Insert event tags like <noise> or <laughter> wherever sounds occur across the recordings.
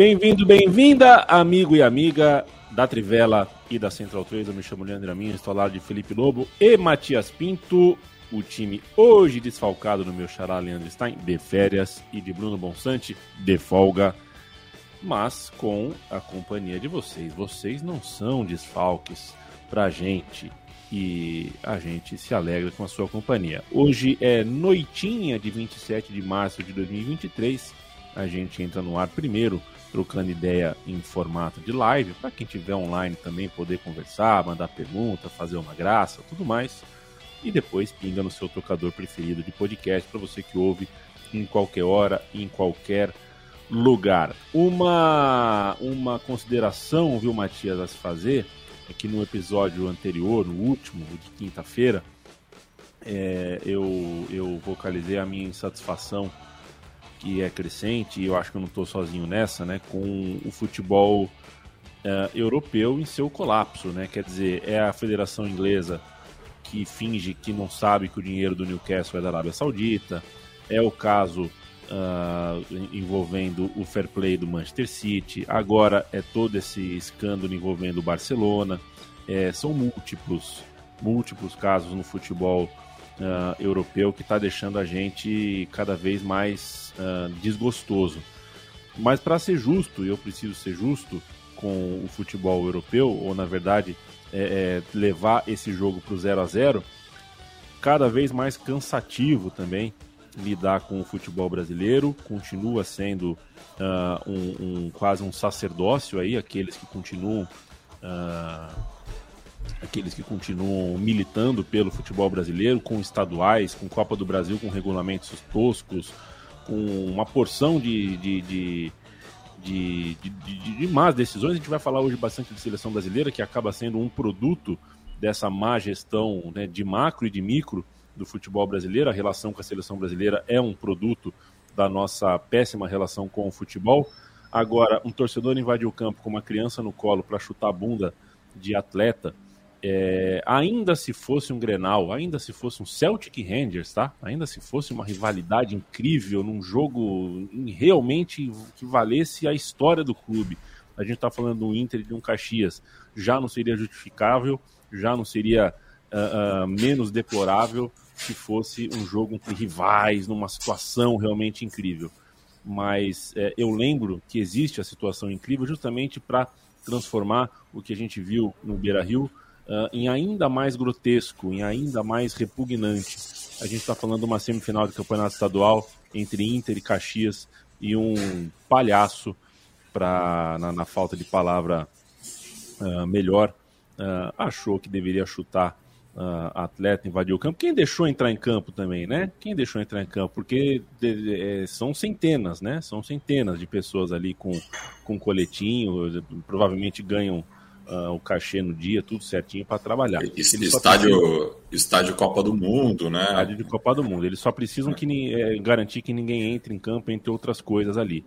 Bem-vindo, bem-vinda, amigo e amiga da Trivela e da Central 3. Eu me chamo Leandro Amin, estou ao lado de Felipe Lobo e Matias Pinto. O time hoje desfalcado no meu xará Leandro Stein, de férias, e de Bruno Bonsante, de folga, mas com a companhia de vocês. Vocês não são desfalques pra gente e a gente se alegra com a sua companhia. Hoje é noitinha de 27 de março de 2023. A gente entra no ar primeiro trocando ideia em formato de live, para quem tiver online também poder conversar, mandar pergunta, fazer uma graça, tudo mais. E depois pinga no seu tocador preferido de podcast para você que ouve em qualquer hora, em qualquer lugar. Uma uma consideração, viu, Matias, a se fazer é que no episódio anterior, no último, de quinta-feira, é, eu, eu vocalizei a minha insatisfação que é crescente, e eu acho que eu não estou sozinho nessa, né, com o futebol uh, europeu em seu colapso, né? Quer dizer, é a Federação Inglesa que finge que não sabe que o dinheiro do Newcastle é da Arábia Saudita, é o caso uh, envolvendo o fair play do Manchester City, agora é todo esse escândalo envolvendo o Barcelona, é, são múltiplos, múltiplos casos no futebol uh, europeu que está deixando a gente cada vez mais uh, desgostoso. Mas para ser justo, e eu preciso ser justo com o futebol europeu, ou na verdade é, é, levar esse jogo para o 0 a 0 cada vez mais cansativo também lidar com o futebol brasileiro, continua sendo uh, um, um, quase um sacerdócio aí, aqueles que continuam uh, aqueles que continuam militando pelo futebol brasileiro, com estaduais, com Copa do Brasil, com regulamentos toscos, com uma porção de, de, de, de, de, de más decisões. A gente vai falar hoje bastante de seleção brasileira, que acaba sendo um produto dessa má gestão né, de macro e de micro do futebol brasileiro. A relação com a seleção brasileira é um produto da nossa péssima relação com o futebol. Agora, um torcedor invade o campo com uma criança no colo para chutar a bunda de atleta é, ainda se fosse um Grenal, ainda se fosse um Celtic Rangers, tá? Ainda se fosse uma rivalidade incrível num jogo realmente que valesse a história do clube. A gente está falando do Inter e de um Caxias. Já não seria justificável, já não seria uh, uh, menos deplorável se fosse um jogo entre rivais, numa situação realmente incrível. Mas é, eu lembro que existe a situação incrível justamente para transformar o que a gente viu no Beira Rio uh, em ainda mais grotesco, em ainda mais repugnante. A gente está falando de uma semifinal de campeonato estadual entre Inter e Caxias e um palhaço, pra, na, na falta de palavra uh, melhor, uh, achou que deveria chutar uh, atleta, invadiu o campo. Quem deixou entrar em campo também, né? Quem deixou entrar em campo? Porque de, de, é, são centenas, né? São centenas de pessoas ali com, com coletinho, provavelmente ganham uh, o cachê no dia, tudo certinho para trabalhar. estádio, estádio Copa do Mundo, né? Estádio de Copa do Mundo. Eles só precisam que, é, garantir que ninguém entre em campo, entre outras coisas ali.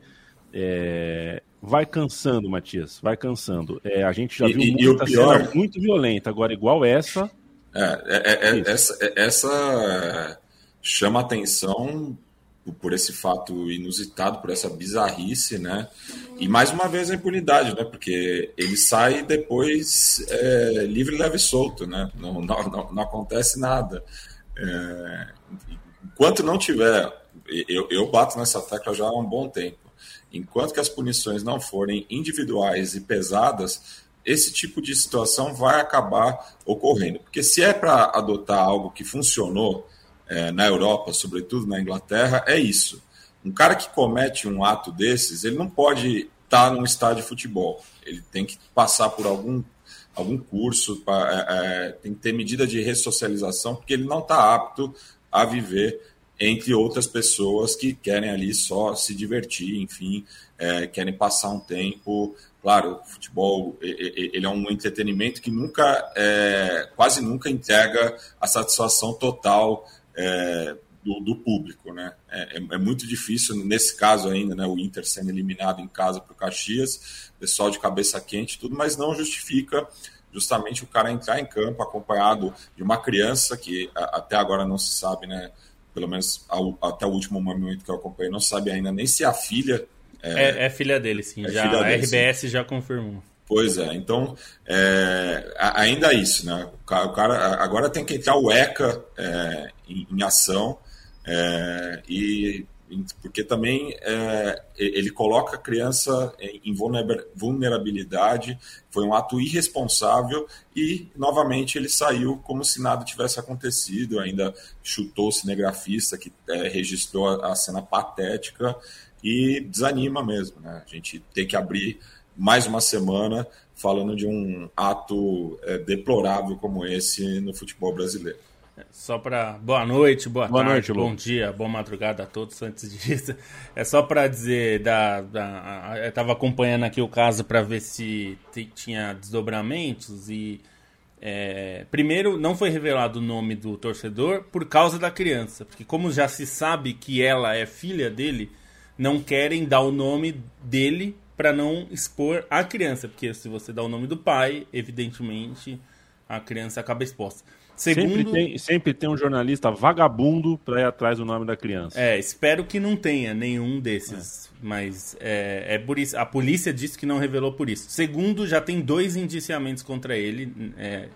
É, vai cansando, Matias, vai cansando. É, a gente já viu e, muita pior... cena muito violenta, agora igual essa. É, é, é, é essa, essa chama atenção por esse fato inusitado, por essa bizarrice, né? E mais uma vez a impunidade, né? Porque ele sai depois é, livre, leve e solto, né? Não, não, não, acontece nada. É, enquanto não tiver, eu, eu bato nessa tecla já há um bom tempo. Enquanto que as punições não forem individuais e pesadas, esse tipo de situação vai acabar ocorrendo. Porque se é para adotar algo que funcionou é, na Europa, sobretudo na Inglaterra, é isso. Um cara que comete um ato desses, ele não pode estar num estádio de futebol. Ele tem que passar por algum, algum curso, pra, é, é, tem que ter medida de ressocialização, porque ele não está apto a viver entre outras pessoas que querem ali só se divertir, enfim, é, querem passar um tempo. Claro, o futebol ele é um entretenimento que nunca, é, quase nunca entrega a satisfação total é, do, do, público, né? É, é, é, muito difícil nesse caso ainda, né? O Inter sendo eliminado em casa para o Caxias, pessoal de cabeça quente, tudo, mas não justifica justamente o cara entrar em campo acompanhado de uma criança que até agora não se sabe, né? Pelo menos ao, até o último momento que eu acompanhei, não sabe ainda nem se a filha é, é, é filha dele, sim. É já, a RBS sim. já confirmou. É, então é, ainda isso, né? O cara, agora tem que entrar o ECA é, em, em, ação é, e porque também é, ele coloca a criança em vulnerabilidade, foi um ato irresponsável e novamente ele saiu como se nada tivesse acontecido, ainda chutou o cinegrafista que é, registrou a cena patética e desanima mesmo, né? A gente tem que abrir mais uma semana falando de um ato é, deplorável como esse no futebol brasileiro. Só para boa noite, boa, boa tarde, noite, bom dia, boa madrugada a todos. Antes disso, é só para dizer da, da, eu estava acompanhando aqui o caso para ver se tinha desdobramentos e é, primeiro não foi revelado o nome do torcedor por causa da criança, porque como já se sabe que ela é filha dele, não querem dar o nome dele para não expor a criança, porque se você dá o nome do pai, evidentemente a criança acaba exposta. Segundo, sempre, tem, sempre tem um jornalista vagabundo para ir atrás do nome da criança. É, espero que não tenha nenhum desses, é. mas é, é por isso. A polícia disse que não revelou por isso. Segundo, já tem dois indiciamentos contra ele é,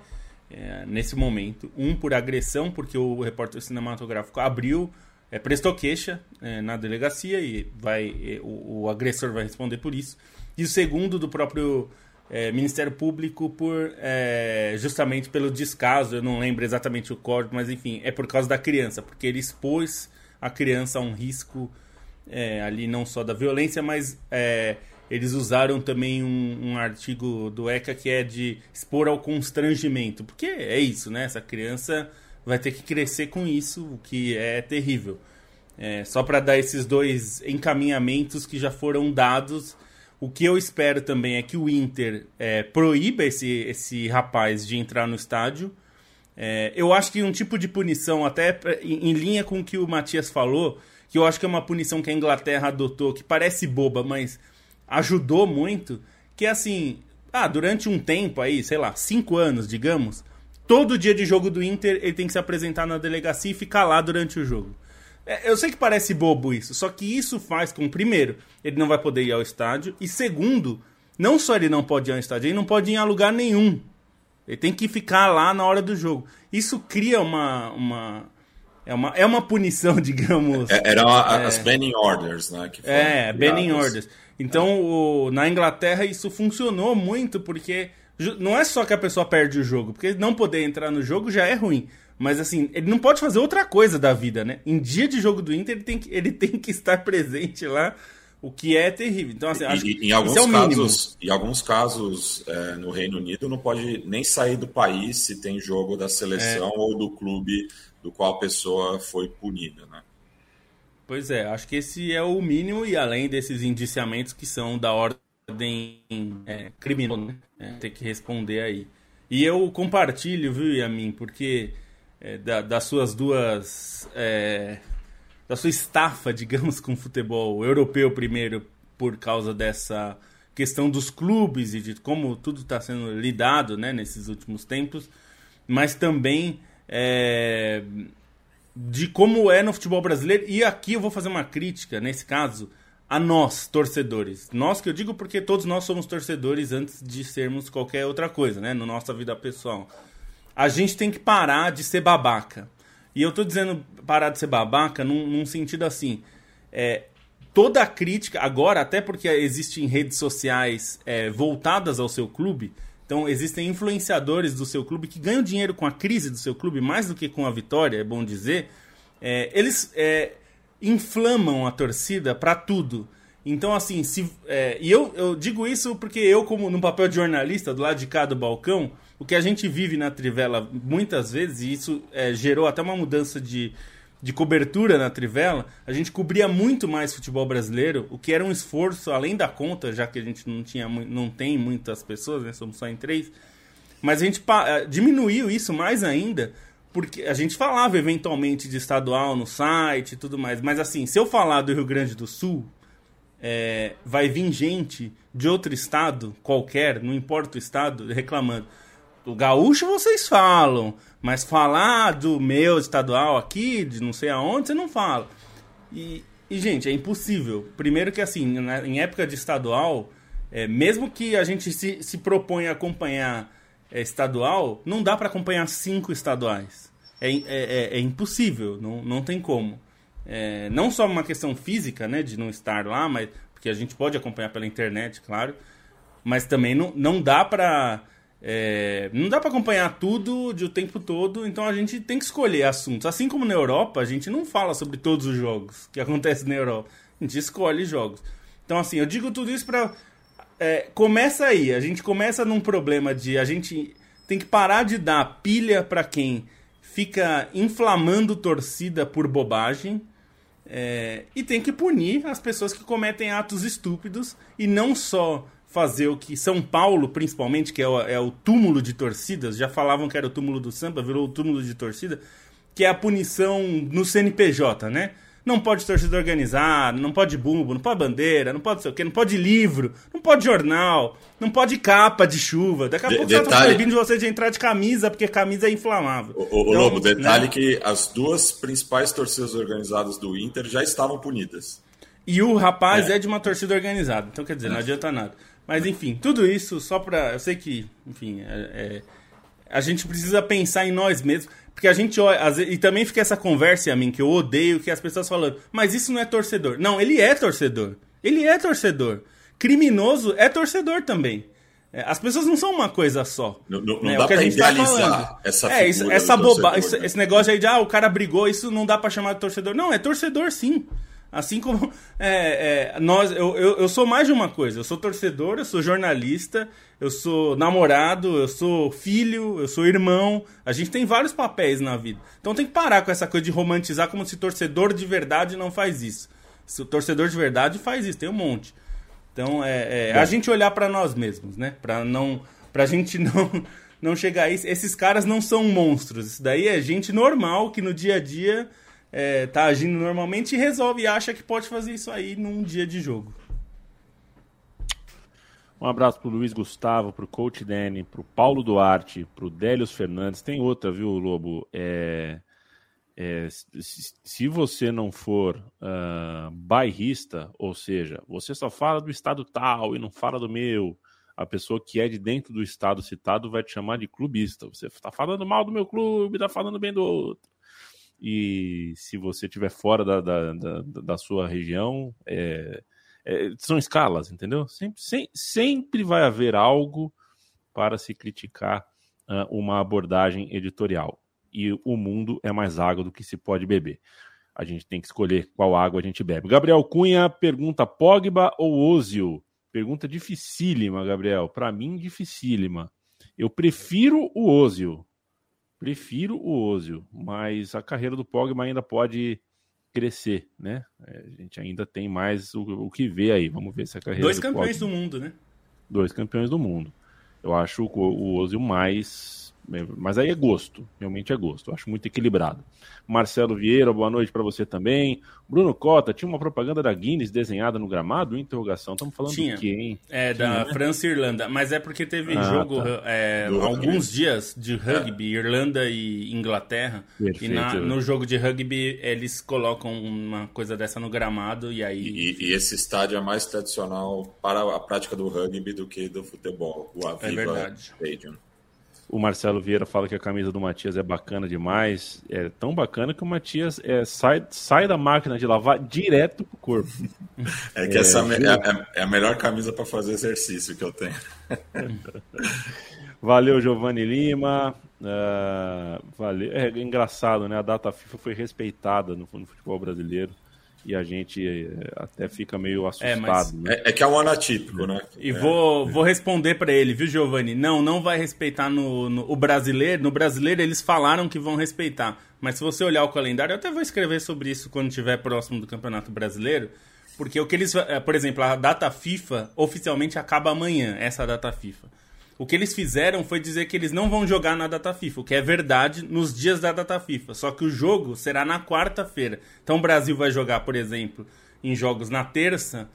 é, nesse momento. Um por agressão, porque o repórter cinematográfico abriu é, prestou queixa é, na delegacia e vai é, o, o, agressor vai responder por isso. E o segundo do próprio é, Ministério Público por é, justamente pelo descaso, eu não lembro exatamente o código, mas enfim, é por causa da criança, porque ele expôs a criança a um risco ali não só da violência, mas eles usaram também um, um, artigo do ECA que é de expor ao constrangimento, porque é isso, né? Essa criança vai ter que crescer com isso, o que é terrível. É, só para dar esses dois encaminhamentos que já foram dados. O que eu espero também é que o Inter é, proíba esse, esse rapaz de entrar no estádio. É, eu acho que um tipo de punição, até em, em linha com o que o Matias falou, que eu acho que é uma punição que a Inglaterra adotou, que parece boba, mas ajudou muito, que é assim, ah, durante um tempo aí, sei lá, cinco anos, digamos, todo dia de jogo do Inter ele tem que se apresentar na delegacia e ficar lá durante o jogo. É, eu sei que parece bobo isso, só que isso faz com, primeiro, ele não vai poder ir ao estádio, e segundo, não só ele não pode ir ao estádio, ele não pode ir a lugar nenhum. Ele tem que ficar lá na hora do jogo. Isso cria uma. uma é, uma, é uma punição, <laughs> digamos. É, eram é, as banning orders, né? é, banning orders. Então, o, na Inglaterra, isso funcionou muito porque não é só que a pessoa perde o jogo, porque não poder entrar no jogo já é ruim. Mas assim, ele não pode fazer outra coisa da vida, né? Em dia de jogo do Inter, ele tem que, ele <laughs> tem que estar presente lá, o que é terrível. Então, assim, acho e, em alguns é casos, em alguns casos é, no Reino Unido, não pode nem sair do país se tem jogo da seleção é. ou do clube do qual a pessoa foi punida, né? Pois é, acho que esse é o mínimo, e além desses indiciamentos que são da ordem ordem é, né? É, ter que responder aí. E eu compartilho, viu, Yamin, porque é, da, das suas duas. É, da sua estafa, <laughs> digamos, com futebol europeu primeiro, por causa dessa questão dos clubes e de como tudo está sendo lidado né, nesses últimos tempos, mas também é, de como é no futebol brasileiro. E aqui eu vou fazer uma crítica, nesse caso, a nós, torcedores. Nós que eu digo porque todos nós somos torcedores antes de sermos qualquer outra coisa, né? Na nossa vida pessoal. A gente tem que parar de ser babaca. E eu tô dizendo parar de ser babaca num, num sentido assim. É, toda a crítica, agora, até porque existem redes sociais é, voltadas ao seu clube, então existem influenciadores do seu clube que ganham dinheiro com a crise do seu clube mais do que com a vitória, é bom dizer. É, eles é, inflamam a torcida para tudo. Então, assim, se, é, e eu, eu digo isso porque eu, como no papel de jornalista, do lado de cá do balcão, o que a gente vive na Trivela muitas vezes, e isso é, gerou até uma mudança de, de cobertura na Trivela, a gente cobria muito mais futebol brasileiro, o que era um esforço além da conta, já que a gente não, tinha, não tem muitas pessoas, né, somos só em três, mas a gente é, diminuiu isso mais ainda, porque a gente falava eventualmente de estadual no site e tudo mais, mas assim, se eu falar do Rio Grande do Sul, é, vai vir gente de outro estado qualquer, não importa o estado, reclamando. O gaúcho vocês falam, mas falar do meu estadual aqui, de não sei aonde, você não fala. E, e gente, é impossível. Primeiro que assim, na, em época de estadual, é, mesmo que a gente se, se proponha a acompanhar é, estadual, não dá para acompanhar cinco estaduais. É, é, é, é impossível, não, não tem como. É, não só uma questão física, né, de não estar lá, mas porque a gente pode acompanhar pela internet, claro, mas também não, não dá para é, não dá para acompanhar tudo de o tempo todo, então a gente tem que escolher assuntos. Assim como na Europa, a gente não fala sobre todos os jogos que <laughs> acontecem na Europa, a gente escolhe jogos. Então assim, eu digo tudo isso para é, começa aí, a gente começa num problema de a gente tem que parar de dar pilha para quem fica inflamando torcida por bobagem é, e tem que punir as pessoas que cometem atos estúpidos e não só fazer o que São Paulo, principalmente, que é o, é o túmulo de torcidas, já falavam que era o túmulo do samba, virou o túmulo de torcida, que é a punição no CNPJ, né? Não pode torcida organizada, não pode bumbo, não pode bandeira, não pode sei o quê, não pode livro, não pode jornal, não pode capa de chuva. Daqui a de, pouco detalhe... você tá proibindo você de entrar de camisa, porque camisa é inflamável. O, o, então, Lobo, detalhe né? que as duas principais torcidas organizadas do Inter já estavam punidas. E o rapaz é, é de uma torcida organizada, então quer dizer, não adianta nada. Mas enfim, tudo isso só pra. Eu sei que, enfim, é, é, a gente precisa pensar em nós mesmos. Porque a gente olha. E também fica essa conversa a mim, que eu odeio, que as pessoas falando, mas isso não é torcedor. Não, ele é torcedor. Ele é torcedor. Criminoso é torcedor também. É, as pessoas não são uma coisa só. Não, não, né? dá o que a gente tá falando. essa É, isso, essa bobagem, esse, esse, negócio aí de ah, o cara brigou, isso não dá para chamar de torcedor. Não, é torcedor sim. Assim como é, é, nós, eu, eu, eu, sou mais de uma coisa. Eu sou torcedor, eu sou jornalista, eu sou namorado, eu sou filho, eu sou irmão. A gente tem vários papéis na vida. Então tem que parar com essa coisa de romantizar como se torcedor de verdade não faz isso. Se o torcedor de verdade faz isso, tem um monte. Então é, é a gente olhar para nós mesmos, né? Para não, pra gente <laughs> não não chegar a isso. Esses caras não são monstros. Isso daí é gente normal que no dia a dia é, tá agindo normalmente e resolve e acha que pode fazer isso aí num dia de jogo. Um abraço pro Luiz Gustavo, pro Coach Danny, pro Paulo Duarte, pro Délios Fernandes. Tem outra, viu, Lobo? É, é, se você não for uh, bairrista, ou seja, você só fala do estado tal e não fala do meu, a pessoa que é de dentro do estado citado vai te chamar de clubista. Você está falando mal do meu clube, está falando bem do outro e se você estiver fora da, da, da, da, sua região, é, é, são escalas, entendeu? Sempre, sem, sempre vai haver algo para se criticar uh, uma abordagem editorial. E o mundo é mais água do que se pode beber. A gente tem que escolher qual água a gente bebe. Gabriel Cunha pergunta: Pogba ou Ozil? Pergunta dificílima, Gabriel. Para mim, dificílima. Eu prefiro o Ozil, Prefiro o Ozil, mas a carreira do Pogba ainda pode crescer, né? É, a gente ainda tem mais o, o que ver aí. Vamos ver se a carreira Dois do campeões Pogba... do mundo, né? Dois campeões do mundo. Eu acho o, o Ozil mais mas aí é gosto, realmente é gosto. Eu acho muito equilibrado. Marcelo Vieira, boa noite para você também. Bruno Cota, tinha uma propaganda da Guinness desenhada no gramado? Interrogação. Estamos falando tinha. do quê, hein? É, tinha, da né? França e Irlanda. Mas é porque teve ah, jogo tá. é, alguns dias de rugby, é. Irlanda e Inglaterra. Perfeito. E na, no jogo de rugby eles colocam uma coisa dessa no gramado e aí. E, e esse estádio é mais tradicional para a prática do rugby do que do futebol. O Aviva é verdade. Stadium. O Marcelo Vieira fala que a camisa do Matias é bacana demais. É tão bacana que o Matias é, sai, sai da máquina de lavar direto pro corpo. É que é, essa é, é, a melhor camisa para fazer exercício que eu tenho. Valeu, Giovanni Lima. Uh, valeu. É engraçado, né? A data FIFA foi respeitada no, no futebol brasileiro. E a gente eh, até fica meio É, assustado. mas- né? É, é que é um ano atípico, né? E É. vou, vou responder pra ele, viu, Giovanni? Não, não vai respeitar no, no- o brasileiro. No brasileiro eles falaram que vão respeitar. Mas se você olhar o calendário, eu até vou escrever sobre isso quando estiver próximo do Campeonato Brasileiro. Porque o que eles. eh, Por exemplo, a data FIFA oficialmente acaba amanhã, essa data FIFA. O que eles fizeram foi dizer que eles não vão jogar na data FIFA, o que é verdade nos dias da data FIFA. Só que o jogo será na quarta-feira. Então o Brasil vai jogar, por exemplo, em jogos na terça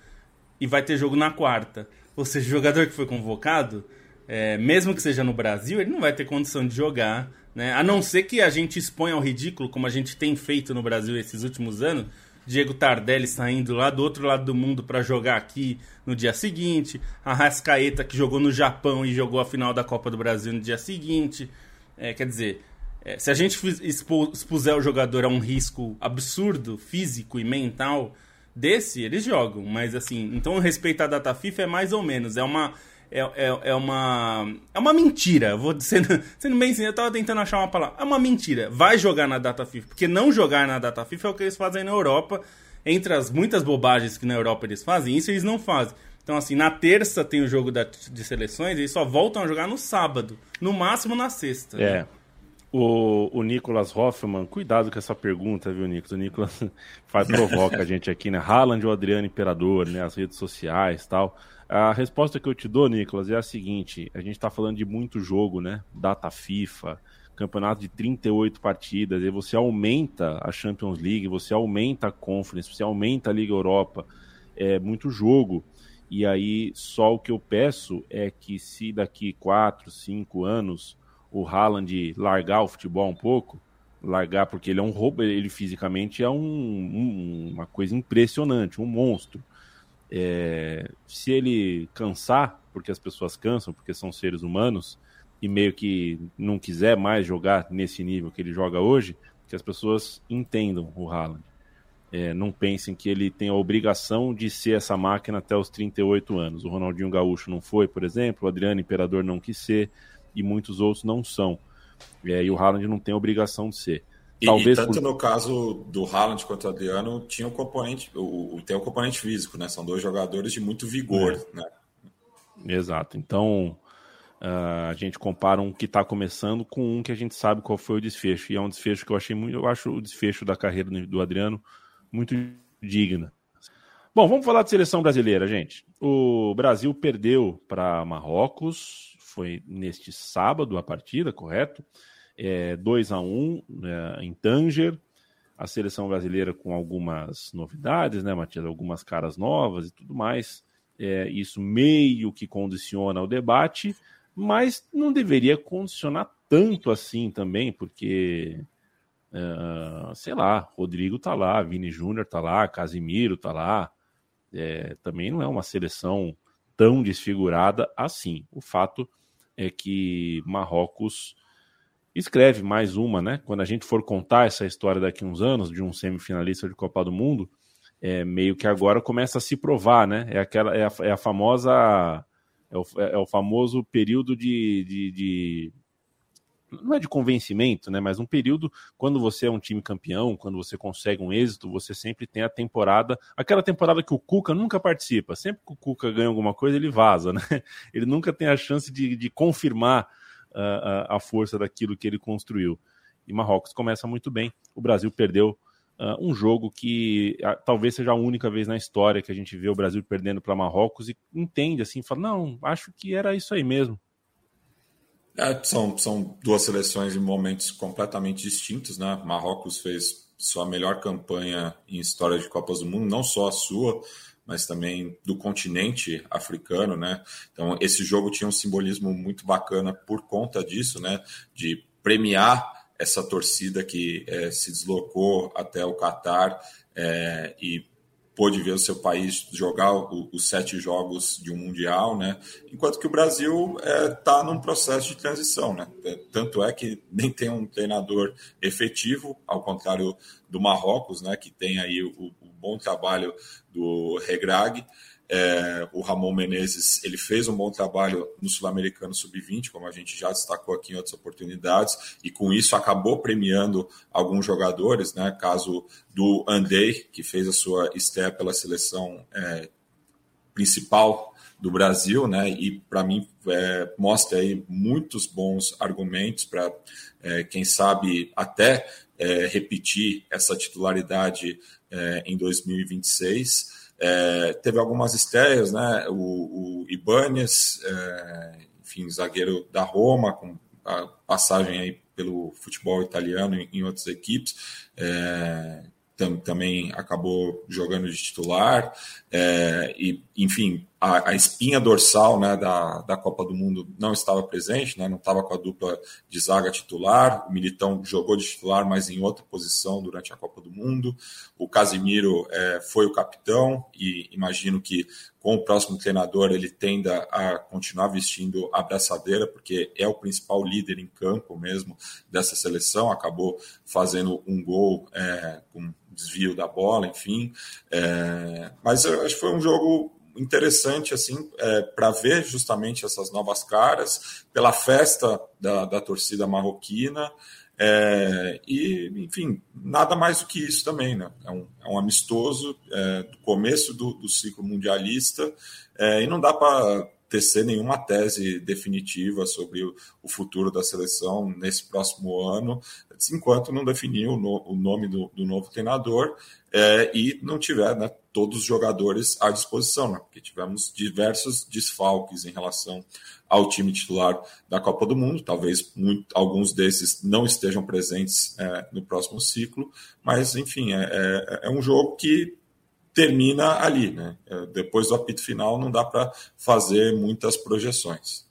e vai ter jogo na quarta. Ou seja, o jogador que foi convocado, é, mesmo que seja no Brasil, ele não vai ter condição de jogar. Né? A não ser que a gente exponha ao ridículo, como a gente tem feito no Brasil esses últimos anos. Diego Tardelli saindo lá do outro lado do mundo para jogar aqui no dia seguinte. A Rascaeta que jogou no Japão e jogou a final da Copa do Brasil no dia seguinte. É, quer dizer, é, se a gente expuser o jogador a um risco absurdo, físico e mental, desse, eles jogam. Mas assim, então o respeito à data FIFA é mais ou menos. É uma. É, é, é uma. É uma mentira. Vou <laughs> sendo, sendo bem sincero, eu tava tentando achar uma palavra. É uma mentira. Vai jogar na data FIFA. Porque não jogar na data FIFA é o que eles fazem na Europa. Entre as muitas bobagens que na Europa eles fazem, isso eles não fazem. Então, assim, na terça tem o jogo da- de seleções, eles só voltam a jogar no sábado. No máximo na sexta. É. O, o Nicolas Hoffman, cuidado com essa pergunta, viu, Nicolas? O Nicolas <laughs> faz, provoca a gente aqui, né? Haaland ou Adriano Imperador, né? As redes sociais tal. A resposta que eu te dou, Nicolas, é a seguinte: a gente tá falando de muito jogo, né? Data FIFA, campeonato de 38 partidas, e você aumenta a Champions League, você aumenta a Conference, você aumenta a Liga Europa. É muito jogo. E aí, só o que eu peço é que se daqui 4, 5 anos o Haaland largar o futebol um pouco, largar porque ele é um roubo, ele fisicamente é um, um- uma coisa impressionante, um monstro. É, se ele cansar, porque as pessoas cansam, porque são seres humanos, e meio que não quiser mais jogar nesse nível que ele joga hoje, que as pessoas entendam o Haaland. É, não pensem que ele tem a obrigação de ser essa máquina até os 38 anos. O Ronaldinho Gaúcho não foi, por exemplo, o Adriano Imperador não quis ser, e muitos outros não são. É, e o Haaland não tem a obrigação de ser. Talvez e tanto por- no caso do Haaland quanto do Adriano, tinha o componente, o, tem o componente físico, né? São dois jogadores de muito vigor, É. né? Exato. Então, ah, a gente compara um que está começando com um que a gente sabe qual foi o desfecho. E é um desfecho que eu achei muito. Eu acho o desfecho da carreira do Adriano muito digna. Bom, vamos falar de seleção brasileira, gente. O Brasil perdeu para Marrocos, foi neste sábado a partida, correto? É, 2 a 1 né, em Tanger. A seleção brasileira com algumas novidades, né, Matias? Algumas caras novas e tudo mais. É, isso meio que condiciona o debate, mas não deveria condicionar tanto assim também, porque, ah, sei lá, Rodrigo tá lá, Vini Júnior tá lá, Casimiro tá lá. É, também não é uma seleção tão desfigurada assim. O fato é que Marrocos escreve mais uma, né? Quando a gente for contar essa história daqui a uns anos de um semifinalista de Copa do Mundo, é meio que agora começa a se provar, né? É aquela é a, é a famosa é o, é o famoso período de, de, de- não é de convencimento, né? Mas um período quando você é um time campeão, quando você consegue um êxito, você sempre tem a temporada, aquela temporada que o Cuca nunca participa. Sempre que o Cuca ganha alguma coisa, ele vaza, né? <laughs> Ele nunca tem a chance de, de confirmar a, a força daquilo que ele construiu. E Marrocos começa muito bem. O Brasil perdeu ah, um jogo que ah, talvez seja a única vez na história que a gente vê o Brasil perdendo para Marrocos e entende assim, fala, não, acho que era isso aí mesmo. É, são, são duas seleções em momentos completamente distintos, né? Marrocos fez sua melhor campanha em história de Copas do Mundo, não só a sua, mas também do continente africano, né? Então esse jogo tinha um simbolismo muito bacana por conta disso, né? De premiar essa torcida que eh, se deslocou até o Catar eh, e pôde ver o seu país jogar os sete jogos de um mundial, né? Enquanto que o Brasil está num processo de transição, né? É, Tanto é que nem tem um treinador efetivo, ao contrário do Marrocos, né? Que tem aí o bom trabalho do Regrag. É, o Ramon Menezes ele fez um bom trabalho no Sul-Americano Sub-20, como a gente já destacou aqui em outras oportunidades, e com isso acabou premiando alguns jogadores, né? Caso do Andrei, que fez a sua estreia pela seleção é, principal do Brasil, né? E para mim é, mostra aí muitos bons argumentos para é, quem sabe até é, repetir essa titularidade é, em 2026. É, teve algumas estreias, né? O, o é, enfim, zagueiro da Roma, com a passagem aí pelo futebol italiano em, em outras equipes, é, tam, também acabou jogando de titular. É, e, enfim, a, a, espinha dorsal né, da, da Copa do Mundo não estava presente, né, não estava com a dupla de zaga titular. O Militão jogou de titular, mas em outra posição durante a Copa do Mundo. O Casimiro é, foi o capitão e imagino que com o próximo treinador ele tenda a continuar vestindo a braçadeira, porque é o principal líder em campo mesmo dessa seleção. Acabou fazendo um gol é, com desvio da bola, enfim. É, mas eu acho que foi um jogo interessante assim é, para ver justamente essas novas caras pela festa da, da torcida marroquina é, e enfim nada mais do que isso também né é um, é um amistoso é, do começo do, do ciclo mundialista é, e não dá para tecer nenhuma tese definitiva sobre o, futuro da seleção nesse próximo ano enquanto não definir o nome do, do novo treinador é, e não tiver né, todos os jogadores à disposição, né? porque tivemos diversos desfalques em relação ao time titular da Copa do Mundo. Talvez muito, alguns desses não estejam presentes é, no próximo ciclo, mas enfim, é, é, é um jogo que termina ali. Né? É, depois do apito final, não dá para fazer muitas projeções.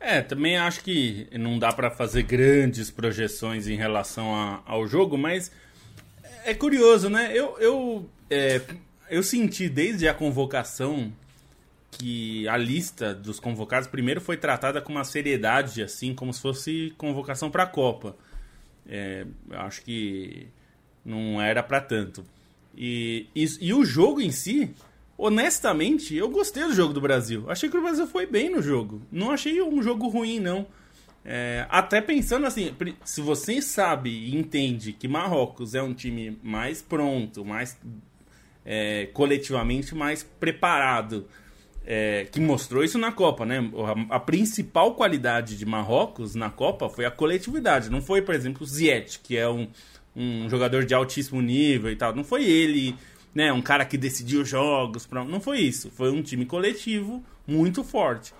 É, também acho que não dá para fazer grandes projeções em relação a, ao jogo, mas é curioso, né? Eu, eu, é, eu senti desde a convocação que a lista dos convocados primeiro foi tratada com uma seriedade, assim, como se fosse convocação para a Copa. É, acho que não era para tanto. E, e, e, o jogo em si, honestamente, eu gostei do jogo do Brasil. Achei que o Brasil foi bem no jogo. Não achei um jogo ruim, não. É, até pensando assim, se você sabe e entende que Marrocos é um time mais pronto, mais é, coletivamente mais preparado, é, que mostrou isso na Copa, né? A, a, principal qualidade de Marrocos na Copa foi a coletividade, não foi, por exemplo, o Ziyech, que é um, um jogador de altíssimo nível e tal. Não foi ele, né? Um cara que decidiu jogos, pra... não foi isso. Foi um time coletivo muito forte.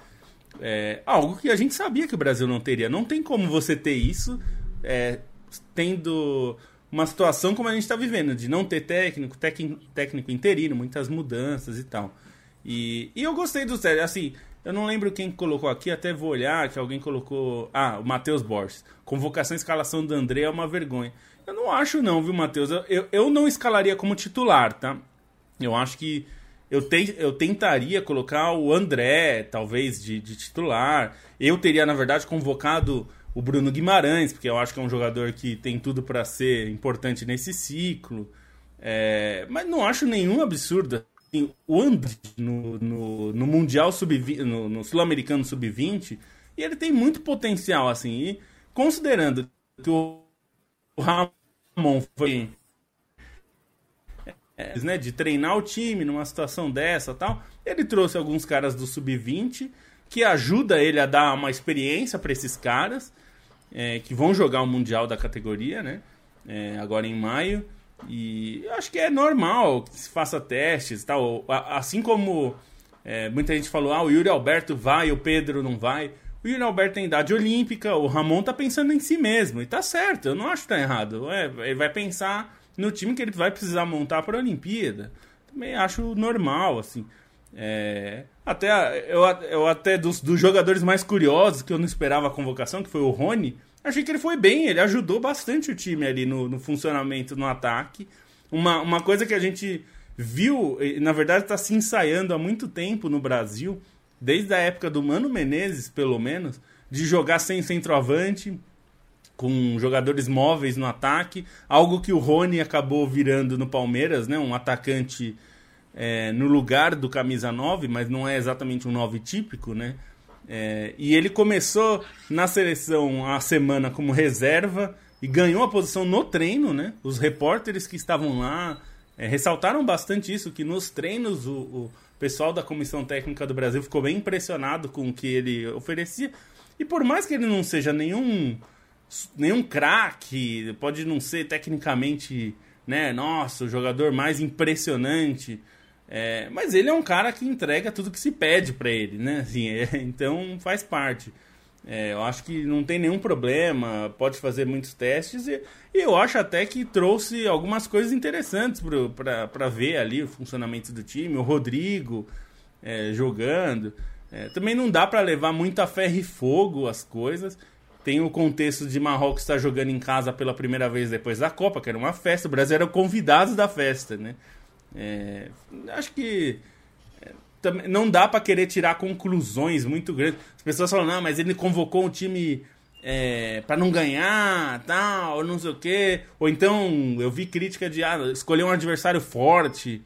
É, algo que a gente sabia que o Brasil não teria. Não tem como você ter isso é, tendo uma situação como a gente está vivendo, de não ter técnico, técnico, interino, muitas mudanças e tal. E, e eu gostei do sério, assim, eu não lembro quem colocou aqui, até vou olhar que alguém colocou. Ah, o Matheus Borges. Convocação e escalação do André é uma vergonha. Eu não acho, não, viu, Matheus? Eu, eu, eu não escalaria como titular, tá? Eu acho que eu, te, eu tentaria colocar o André, talvez, de, de titular. Eu teria, na verdade, convocado o Bruno Guimarães, porque eu acho que é um jogador que tem tudo para ser importante nesse ciclo. É, mas não acho nenhum absurdo. Assim, o André no, no, no Mundial Sub no, no Sul-Americano Sub-20, e ele tem muito potencial, assim. E considerando que o Ramon foi é, né, de treinar o time numa situação dessa tal. Ele trouxe alguns caras do sub-20 que ajuda ele a dar uma experiência para esses caras é, que vão jogar o mundial da categoria, né? É, agora em maio. E acho que é normal que se faça testes, tal. Assim como é, muita gente falou, ah, o Yuri Alberto vai, o Pedro não vai. O Yuri Alberto tem idade olímpica, o Ramon tá pensando em si mesmo. E tá certo, eu não acho que tá errado. É, ele vai pensar no time que ele vai precisar montar para a Olimpíada. Também acho normal, assim. É, até eu, eu até dos, dos, jogadores mais curiosos que eu não esperava a convocação, que foi o Rony, achei que ele foi bem, ele ajudou bastante o time ali no, no funcionamento, no ataque. Uma, uma coisa que a gente viu, na verdade está se ensaiando há muito tempo no Brasil, desde a época do Mano Menezes, pelo menos, de jogar sem centroavante, com jogadores móveis no ataque, algo que o Rony acabou virando no Palmeiras, né? Um atacante é, no lugar do camisa 9, mas não é exatamente um 9 típico, né? É, e ele começou na seleção a semana como reserva e ganhou a posição no treino, né? Os repórteres que estavam lá é, ressaltaram bastante isso, que nos treinos o, o, pessoal da Comissão Técnica do Brasil ficou bem impressionado com o que ele oferecia. E por mais que ele não seja nenhum, nenhum craque, pode não ser tecnicamente, né, nossa, o jogador mais impressionante, é, mas ele é um cara que entrega tudo que se pede para ele, né? Assim, é, <laughs> então faz parte. É, eu acho que não tem nenhum problema, pode fazer muitos testes e, e eu acho até que trouxe algumas coisas interessantes para ver ali o funcionamento do time. O Rodrigo é, jogando. É, também não dá para levar muito a ferro e fogo as coisas. Tem o contexto de Marrocos estar jogando em casa pela primeira vez depois da Copa, que era uma festa. O Brasil era convidado da festa, né? É, acho que não dá para querer tirar conclusões muito grandes. As pessoas falam, não, mas ele convocou um time é, para não ganhar, tal, não sei o quê. Ou então eu vi crítica de ah, escolher um adversário forte.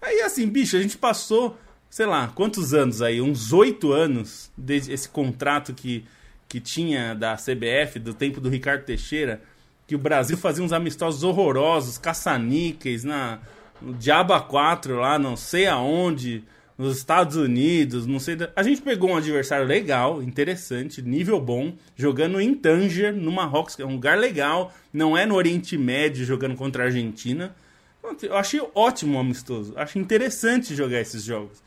Aí assim, bicho, a gente passou, sei lá, quantos anos aí? Uns oito anos desde esse contrato que, que tinha da CBF, do tempo do Ricardo Teixeira, que o Brasil fazia uns amistosos horrorosos, caça-níqueis na no Diaba 4 lá, não sei aonde, nos Estados Unidos, não sei. A gente pegou um adversário legal, interessante, nível bom, jogando em Tanger, no Marrocos, que é um lugar legal, não é no Oriente Médio jogando contra a Argentina. Eu achei ótimo o amistoso, acho interessante jogar esses jogos.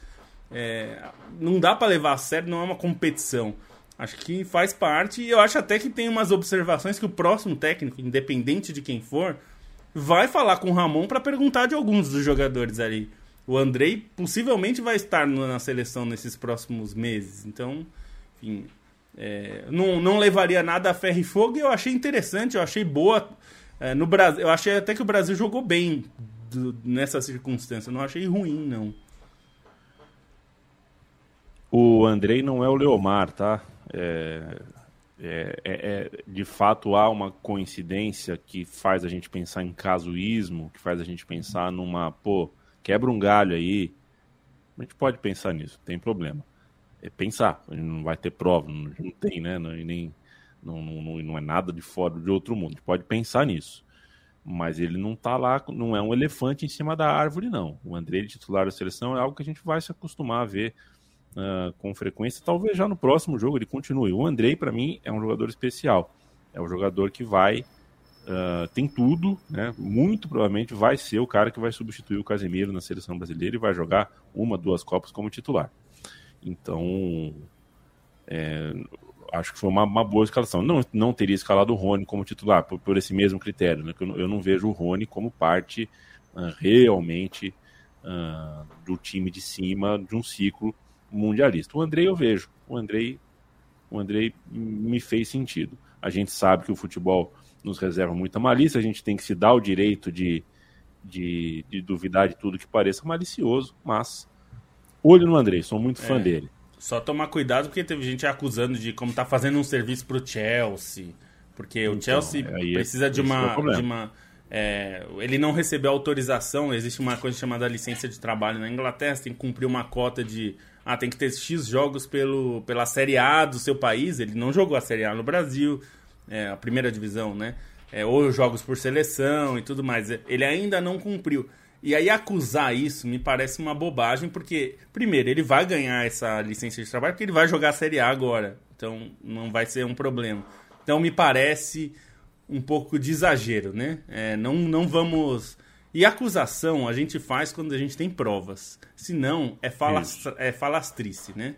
É... não dá para levar a sério, não é uma competição. Acho que faz parte e eu acho até que tem umas observações que o próximo técnico, independente de quem for, vai falar com o Ramon para perguntar de alguns dos jogadores ali. O Andrei possivelmente vai estar na seleção nesses próximos meses. Então, enfim, é, não, não levaria nada a ferro e fogo e eu achei interessante, eu achei boa. É, no Brasil, eu achei até que o Brasil jogou bem do, nessa circunstância. Não achei ruim, não. O Andrei não é o Leomar, tá? É, é, é, é, de fato há uma coincidência que faz a gente pensar em casuísmo, que faz a gente pensar numa, pô, quebra um galho aí. A gente pode pensar nisso, tem problema. É pensar, a gente não vai ter prova, não, não tem, né? Não, nem, não, não, não é nada de fora de outro mundo. A gente pode pensar nisso. Mas ele não tá lá, não é um elefante em cima da árvore, não. O André, titular da seleção, é algo que a gente vai se acostumar a ver uh, com frequência. Talvez já no próximo jogo ele continue. O Andrei, para mim, é um jogador especial. É um jogador que vai. Uh, tem tudo, né? Muito provavelmente vai ser o cara que vai substituir o Casemiro na seleção brasileira e vai jogar uma, duas Copas como titular. Então, é, acho que foi uma, uma, boa escalação. Não, não teria escalado o Rony como titular, por, por esse mesmo critério. Né? Eu, não, eu, não vejo o Rony como parte uh, realmente uh, do time de cima de um ciclo mundialista. O Andrei eu vejo. O Andrei, o Andrei me fez sentido. A gente sabe que o futebol nos reserva muita malícia, a gente tem que se dar o direito de, de, de duvidar de tudo que pareça malicioso, mas olho no Andrei, sou muito fã é, dele. Só tomar cuidado porque teve gente acusando de como tá fazendo um serviço pro Chelsea, porque então, o Chelsea é, precisa de uma, é de uma é, ele não recebeu autorização, existe uma coisa chamada licença de trabalho na Inglaterra, você tem que cumprir uma cota de ah, tem que ter X jogos pelo, pela Série A do seu país. Ele não jogou a Série A no Brasil, é, a primeira divisão, né? É, ou jogos por seleção e tudo mais. Ele ainda não cumpriu. E aí acusar isso me parece uma bobagem, porque, primeiro, ele vai ganhar essa licença de trabalho porque ele vai jogar a Série A agora. Então não vai ser um problema. Então me parece um pouco de exagero, né? É, não, não vamos e acusação a gente faz quando a gente tem provas. Se não, é, falastra é falastrice, né?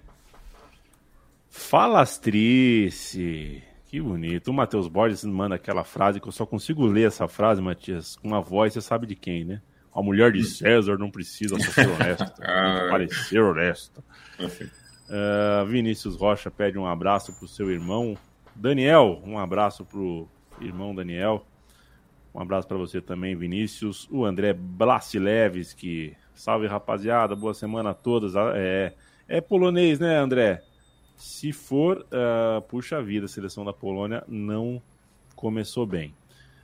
Falastrice. Que bonito. O Matheus Borges manda aquela frase que eu só consigo ler essa frase, Matias, com uma voz, você sabe de quem, né? A mulher de César não precisa ser honesta. <laughs> Ah. parecer honesta. Uh, Vinícius Rocha pede um abraço pro seu irmão. Daniel, um abraço pro irmão Daniel. Um abraço para você também, Vinícius. O André Blasilevski. Salve, rapaziada. Boa semana a todos. Ah, é, é polonês, né, André? Se for, uh, puxa vida, a seleção da Polônia não começou bem.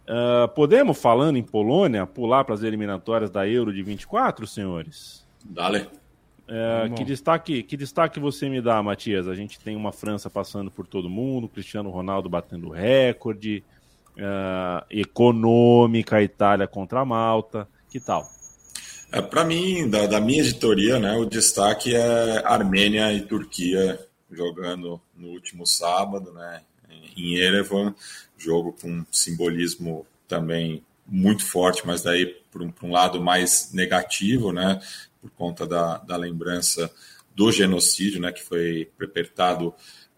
Uh, podemos, falando em Polônia, pular para as eliminatórias da Euro de 24, senhores? Dale. É, que, destaque, que destaque você me dá, Matias? A gente tem uma França passando por todo mundo, Cristiano Ronaldo batendo recorde, uh, econômica, Itália contra a Malta. Que tal? É, Para mim, da, da, minha editoria, né, o destaque é Armênia e Turquia jogando no último sábado, né, em Erevan, jogo com simbolismo também muito forte, mas daí por um, um lado mais negativo, né, por conta da, da lembrança do genocídio, né, que foi perpetrado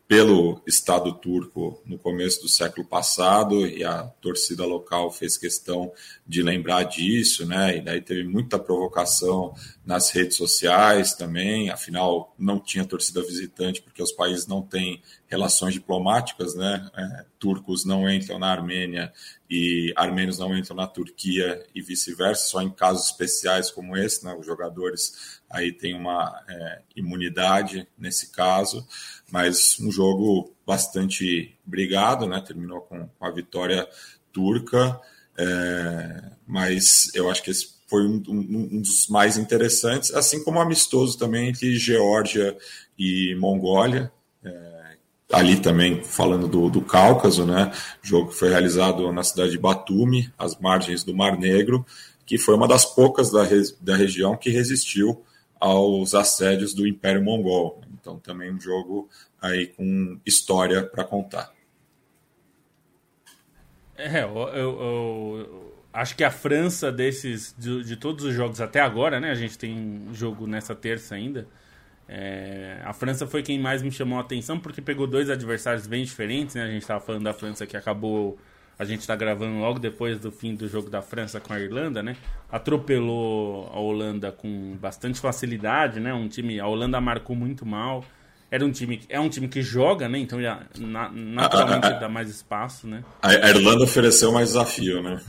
pelo Estado turco no começo do século passado e a torcida local fez questão de lembrar disso, né? E daí teve muita provocação nas redes sociais também. Afinal, não tinha torcida visitante porque os países não têm relações diplomáticas, né? É, turcos não entram na Armênia e armênios não entram na Turquia e vice-versa, só em casos especiais como esse, né? Os jogadores aí têm uma é, imunidade nesse caso mas um jogo bastante brigado, né? Terminou com, a vitória turca, é, mas eu acho que esse foi um, um, um, dos mais interessantes, assim como amistoso também entre Geórgia e Mongólia. É, ali também falando do, do Cáucaso, né? Jogo que foi realizado na cidade de Batumi, às margens do Mar Negro, que foi uma das poucas da, da região que resistiu aos assédios do Império Mongol. Então, também um jogo aí com história para contar. É, eu, eu, eu, acho que a França desses de, de, todos os jogos até agora, né? A gente tem jogo nessa terça ainda. É, a França foi quem mais me chamou a atenção porque pegou dois adversários bem diferentes, né? A gente estava falando da França que acabou a gente está gravando logo depois do fim do jogo da França com a Irlanda, né? Atropelou a Holanda com bastante facilidade, né? Um time, a Holanda marcou muito mal. Era um time, é um time que joga, né? Então já na, naturalmente a, a, a, dá mais espaço, né? A Irlanda ofereceu mais desafio, né?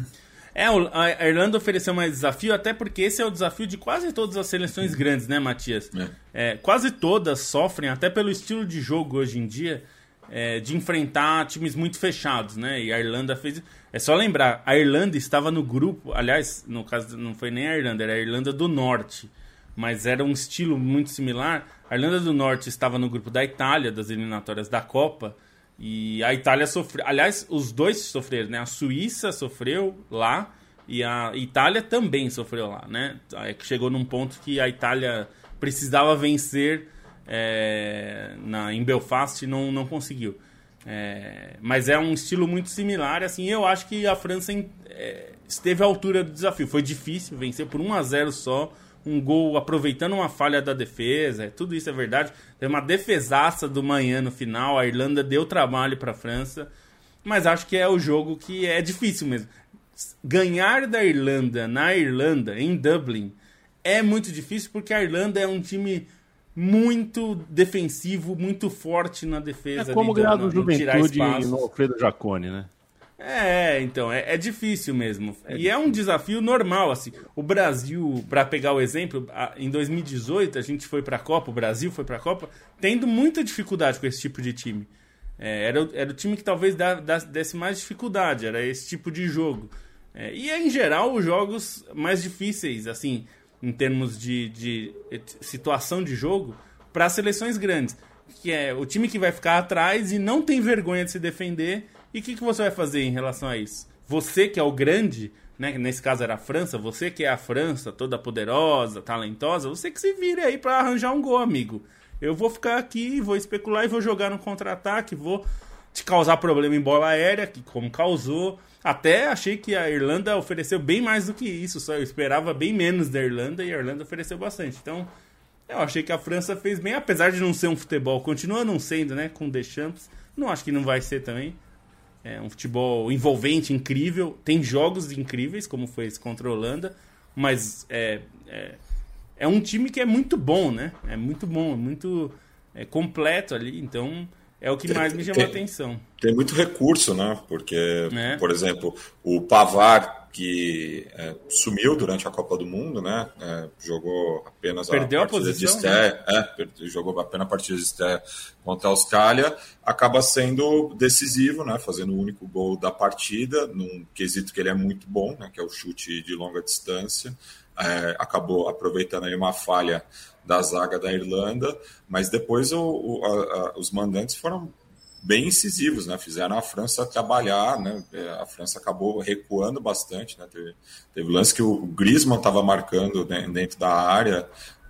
É, a Irlanda ofereceu mais desafio, até porque esse é o desafio de quase todas as seleções grandes, né, Matias? É. É, quase todas sofrem, até pelo estilo de jogo hoje em dia, é, de enfrentar times muito fechados, né? E a Irlanda fez. É só lembrar, a Irlanda estava no grupo, aliás, no caso não foi nem a Irlanda, era a Irlanda do Norte, mas era um estilo muito similar. A Irlanda do Norte estava no grupo da Itália, das eliminatórias da Copa, e a Itália sofreu. Aliás, os dois sofreram, né? A Suíça sofreu lá e a Itália também sofreu lá, né? É chegou num ponto que a Itália precisava vencer é, na, em Belfast não, não conseguiu. É, mas é um estilo muito similar. Assim, eu acho que a França é, esteve à altura do desafio. Foi difícil vencer por 1 a 0 só. Um gol aproveitando uma falha da defesa. Tudo isso é verdade. Teve uma defesaça do manhã no final. A Irlanda deu trabalho para a França. Mas acho que é o jogo que é difícil mesmo. Ganhar da Irlanda na Irlanda, em Dublin, é muito difícil porque a Irlanda é um time muito defensivo, muito forte na defesa. É como ganhar do Juventude no Alfredo Jacone, né? É, então, é, é difícil mesmo. É e difícil. é um desafio normal, assim. O Brasil, para pegar o exemplo, em 2018 a gente foi para a Copa, o Brasil foi para a Copa, tendo muita dificuldade com esse tipo de time. É, era, era o time que talvez desse mais dificuldade, era esse tipo de jogo. É, e, em geral, os jogos mais difíceis, assim, em termos de, de situação de jogo para seleções grandes. Que é o time que vai ficar atrás e não tem vergonha de se defender. E o que, que você vai fazer em relação a isso? Você que é o grande, né? Nesse caso era a França, você que é a França, toda poderosa, talentosa, você que se vire aí para arranjar um gol, amigo. Eu vou ficar aqui, vou especular e vou jogar no contra-ataque, vou te causar problema em bola aérea, que como causou. Até achei que a Irlanda ofereceu bem mais do que isso, só eu esperava bem menos da Irlanda e a Irlanda ofereceu bastante. Então, eu achei que a França fez bem, apesar de não ser um futebol, continua não sendo, né, com Deschamps. Não acho que não vai ser também. É um futebol envolvente, incrível. Tem jogos incríveis, como foi esse contra a Holanda, mas é, é, é um time que é muito bom, né? É muito bom, é muito é, completo ali. Então, é o que mais me chama a atenção. Tem muito recurso, né? Porque, é. por exemplo, o Pavar que é, sumiu durante a Copa do Mundo, né? É, jogou apenas Perdeu a partida a posição, de estreia, né? é, jogou apenas a partida de estreia contra a Austrália, acaba sendo decisivo, né? Fazendo o único gol da partida, num quesito que ele é muito bom, né? Que é o chute de longa distância. É, acabou aproveitando aí uma falha da zaga da Irlanda, mas depois o, o, a, a, os mandantes foram bem incisivos, né? Fizeram a França trabalhar, né? É, a França acabou recuando bastante, né? Teve, teve lance que o Griezmann estava marcando dentro da área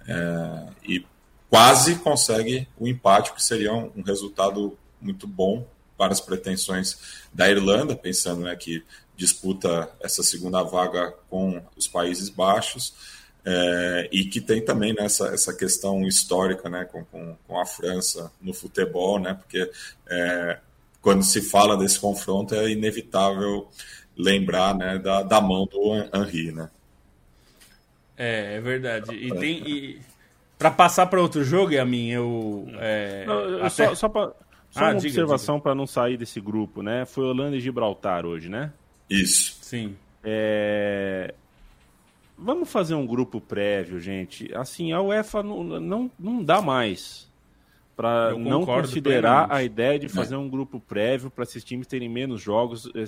é, e quase consegue o empate, que seria um, um, resultado muito bom para as pretensões da Irlanda, pensando né, que disputa essa segunda vaga com os Países Baixos. É, e que tem também né, essa, essa questão histórica né, com, com, com, a França no futebol, né, porque é, quando se fala desse confronto é inevitável lembrar né, da, da mão do Henri. Né? É, é verdade. E tem. E... Para passar para outro jogo, a mim, eu. É, não, até... Só, só, pra, só ah, uma diga, observação para não sair desse grupo, né? Foi Holanda e Gibraltar hoje, né? Isso. Sim. É, Vamos fazer um grupo prévio, gente. Assim, a UEFA não, não, não dá mais para não considerar plenamente. a ideia de fazer um grupo prévio para esses times terem menos jogos, eh,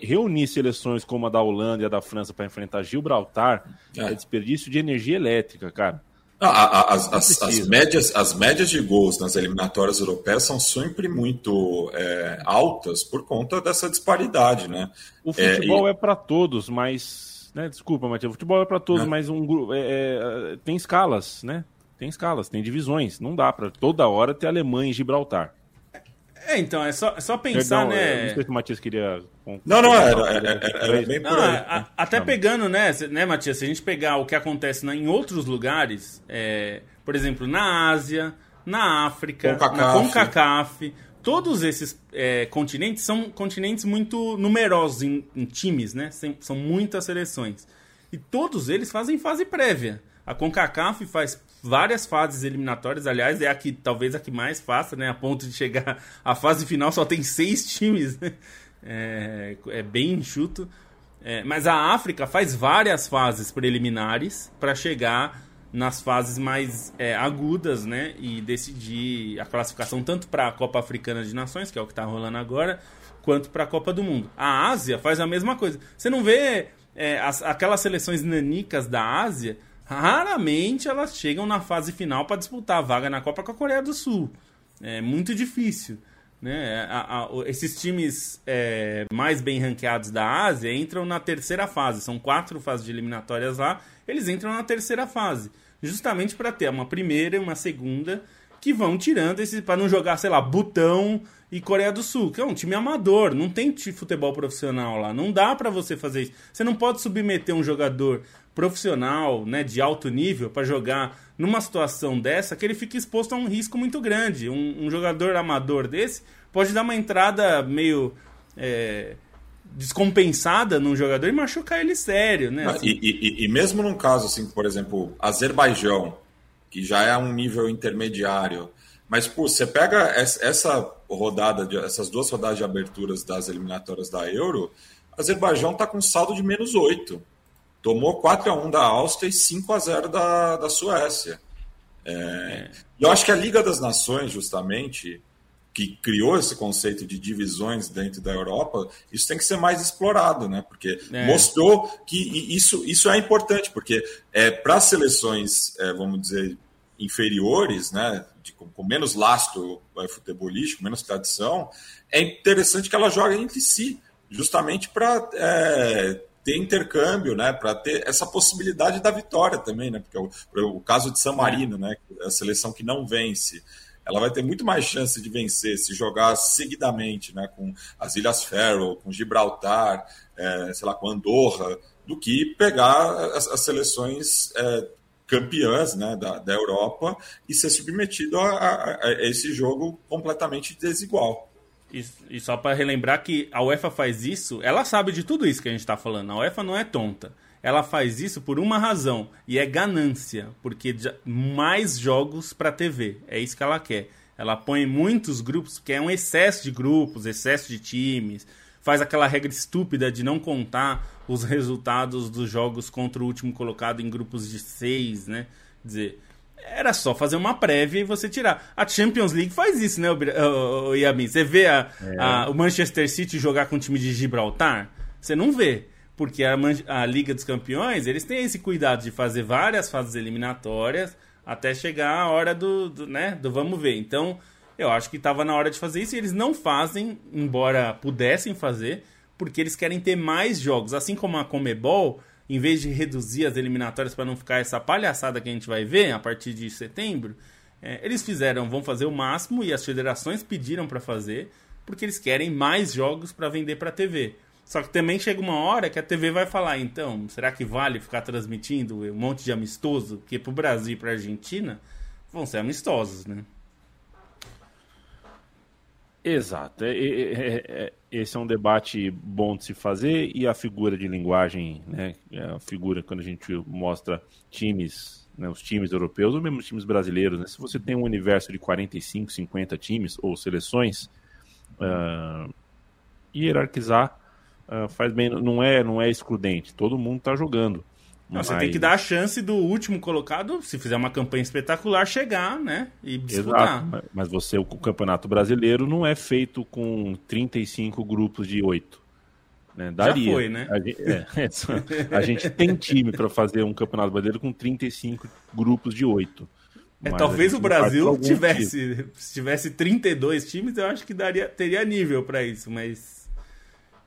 reunir seleções como a da Holanda e a da França para enfrentar Gibraltar é. é. desperdício de energia elétrica, cara. as, as, as, médias, as médias de gols nas eliminatórias europeias são sempre muito é, altas por conta dessa disparidade, né? O futebol é, e... é para todos, mas né? Desculpa, Matheus, futebol é para todos, mas um grupo é, é, tem escalas, né? Tem escalas, tem divisões. Não dá para toda hora ter Alemanha e Gibraltar. É, então, é só, é só pensar, Perdão, né? Não sei se o Matias queria. Não, não, era, era, era bem por aí. A, até não. pegando, né, né, Matias? Se a gente pegar o que acontece em outros lugares, é, por exemplo, na Ásia, na África, Concacaf. na CONCACAF, todos esses é, continentes são continentes muito numerosos em, em times, né? São muitas seleções. E todos eles fazem fase prévia. A CONCACAF faz várias fases eliminatórias, aliás, é a que talvez a que mais faça, né? A ponto de chegar à fase final só tem seis times, né? É, é bem enxuto. É, mas a África faz várias fases preliminares para chegar nas fases mais é, agudas, né? E decidir a classificação tanto para a Copa Africana de Nações, que é o que está rolando agora, quanto para a Copa do Mundo. A Ásia faz a mesma coisa. Você não vê é, as, aquelas seleções nanicas da Ásia, raramente elas chegam na fase final para disputar a vaga na Copa com a Coreia do Sul. É muito difícil. Né? A, a, esses times é, mais bem ranqueados da Ásia entram na terceira fase. São quatro fases de eliminatórias lá. Eles entram na terceira fase. Justamente para ter uma primeira e uma segunda que vão tirando esse para não jogar, sei lá, Butão e Coreia do Sul, que é um time amador, não tem futebol profissional lá, não dá para você fazer isso. Você não pode submeter um jogador profissional, né, de alto nível para jogar numa situação dessa que ele fica exposto a um risco muito grande. Um, um jogador amador desse pode dar uma entrada meio é, descompensada num jogador e machucar ele sério, né? Assim. E, e, e, mesmo num caso assim, por exemplo, Azerbaijão, que já é um nível intermediário, mas pô, você pega essa rodada, de, essas duas rodadas de aberturas das eliminatórias da Euro, Azerbaijão está com saldo de menos 8. Tomou 4 a 1 da Áustria e 5 a 0 da, da Suécia. É, é. Eu acho que a Liga das Nações, justamente, que criou esse conceito de divisões dentro da Europa, isso tem que ser mais explorado, né? Porque é. mostrou que isso, isso é importante, porque é, para seleções, é, vamos dizer, inferiores, né? De, com, com menos lastro é, futebolístico, menos tradição, é interessante que ela jogue entre si, justamente para é, ter intercâmbio, né, para ter essa possibilidade da vitória também, né, porque o, o caso de San Marino, né, a seleção que não vence, ela vai ter muito mais chance de vencer se jogar seguidamente, né, com as Ilhas Faroe, com Gibraltar, é, sei lá, com Andorra, do que pegar as, as seleções é, campeãs né, da, da Europa e ser submetido a, a, a esse jogo completamente desigual. E, só para relembrar que a UEFA faz isso, ela sabe de tudo isso que a gente está falando. A UEFA não é tonta. Ela faz isso por uma razão e é ganância, porque mais jogos para TV. É isso que ela quer. Ela põe muitos grupos, que é um excesso de grupos, excesso de times, faz aquela regra estúpida de não contar os resultados dos jogos contra o último colocado em grupos de seis, né? Quer dizer, era só fazer uma prévia e você tirar. A Champions League faz isso, né, Yamin? Você vê a, é. a, o Manchester City jogar com o time de Gibraltar? Você não vê. Porque a, a Liga dos Campeões, eles têm esse cuidado de fazer várias fases eliminatórias até chegar a hora do, do né, do vamos ver. Então, eu acho que estava na hora de fazer isso e eles não fazem, embora pudessem fazer, porque eles querem ter mais jogos. Assim como a Comebol em vez de reduzir as eliminatórias para não ficar essa palhaçada que a gente vai ver a partir de setembro, é, eles fizeram, vão fazer o máximo e as federações pediram para fazer, porque eles querem mais jogos para vender para a TV. Só que também chega uma hora que a TV vai falar, então, será que vale ficar transmitindo um monte de amistoso? Porque para o Brasil e para a Argentina vão ser amistosos, né? Exato. É, é, é, esse é um debate bom de se fazer e a figura de linguagem, né? A figura quando a gente mostra times, né, os times europeus ou mesmo os times brasileiros, né? Se você tem um universo de 45, 50 times ou seleções, uh, hierarquizar uh, faz bem, não é, não é excludente. Todo mundo está jogando. Não, você tem que dar a chance do último colocado, se fizer uma campanha espetacular, chegar, né? E disputar. Exato. Mas você, o Campeonato Brasileiro não é feito com 35 grupos de 8. Né? Daria. Já foi, né? A gente, é, <laughs> é a gente tem time para fazer um Campeonato Brasileiro com 35 grupos de 8. É, talvez o Brasil tivesse, tipo. se tivesse 32 times, eu acho que daria, teria nível para isso, mas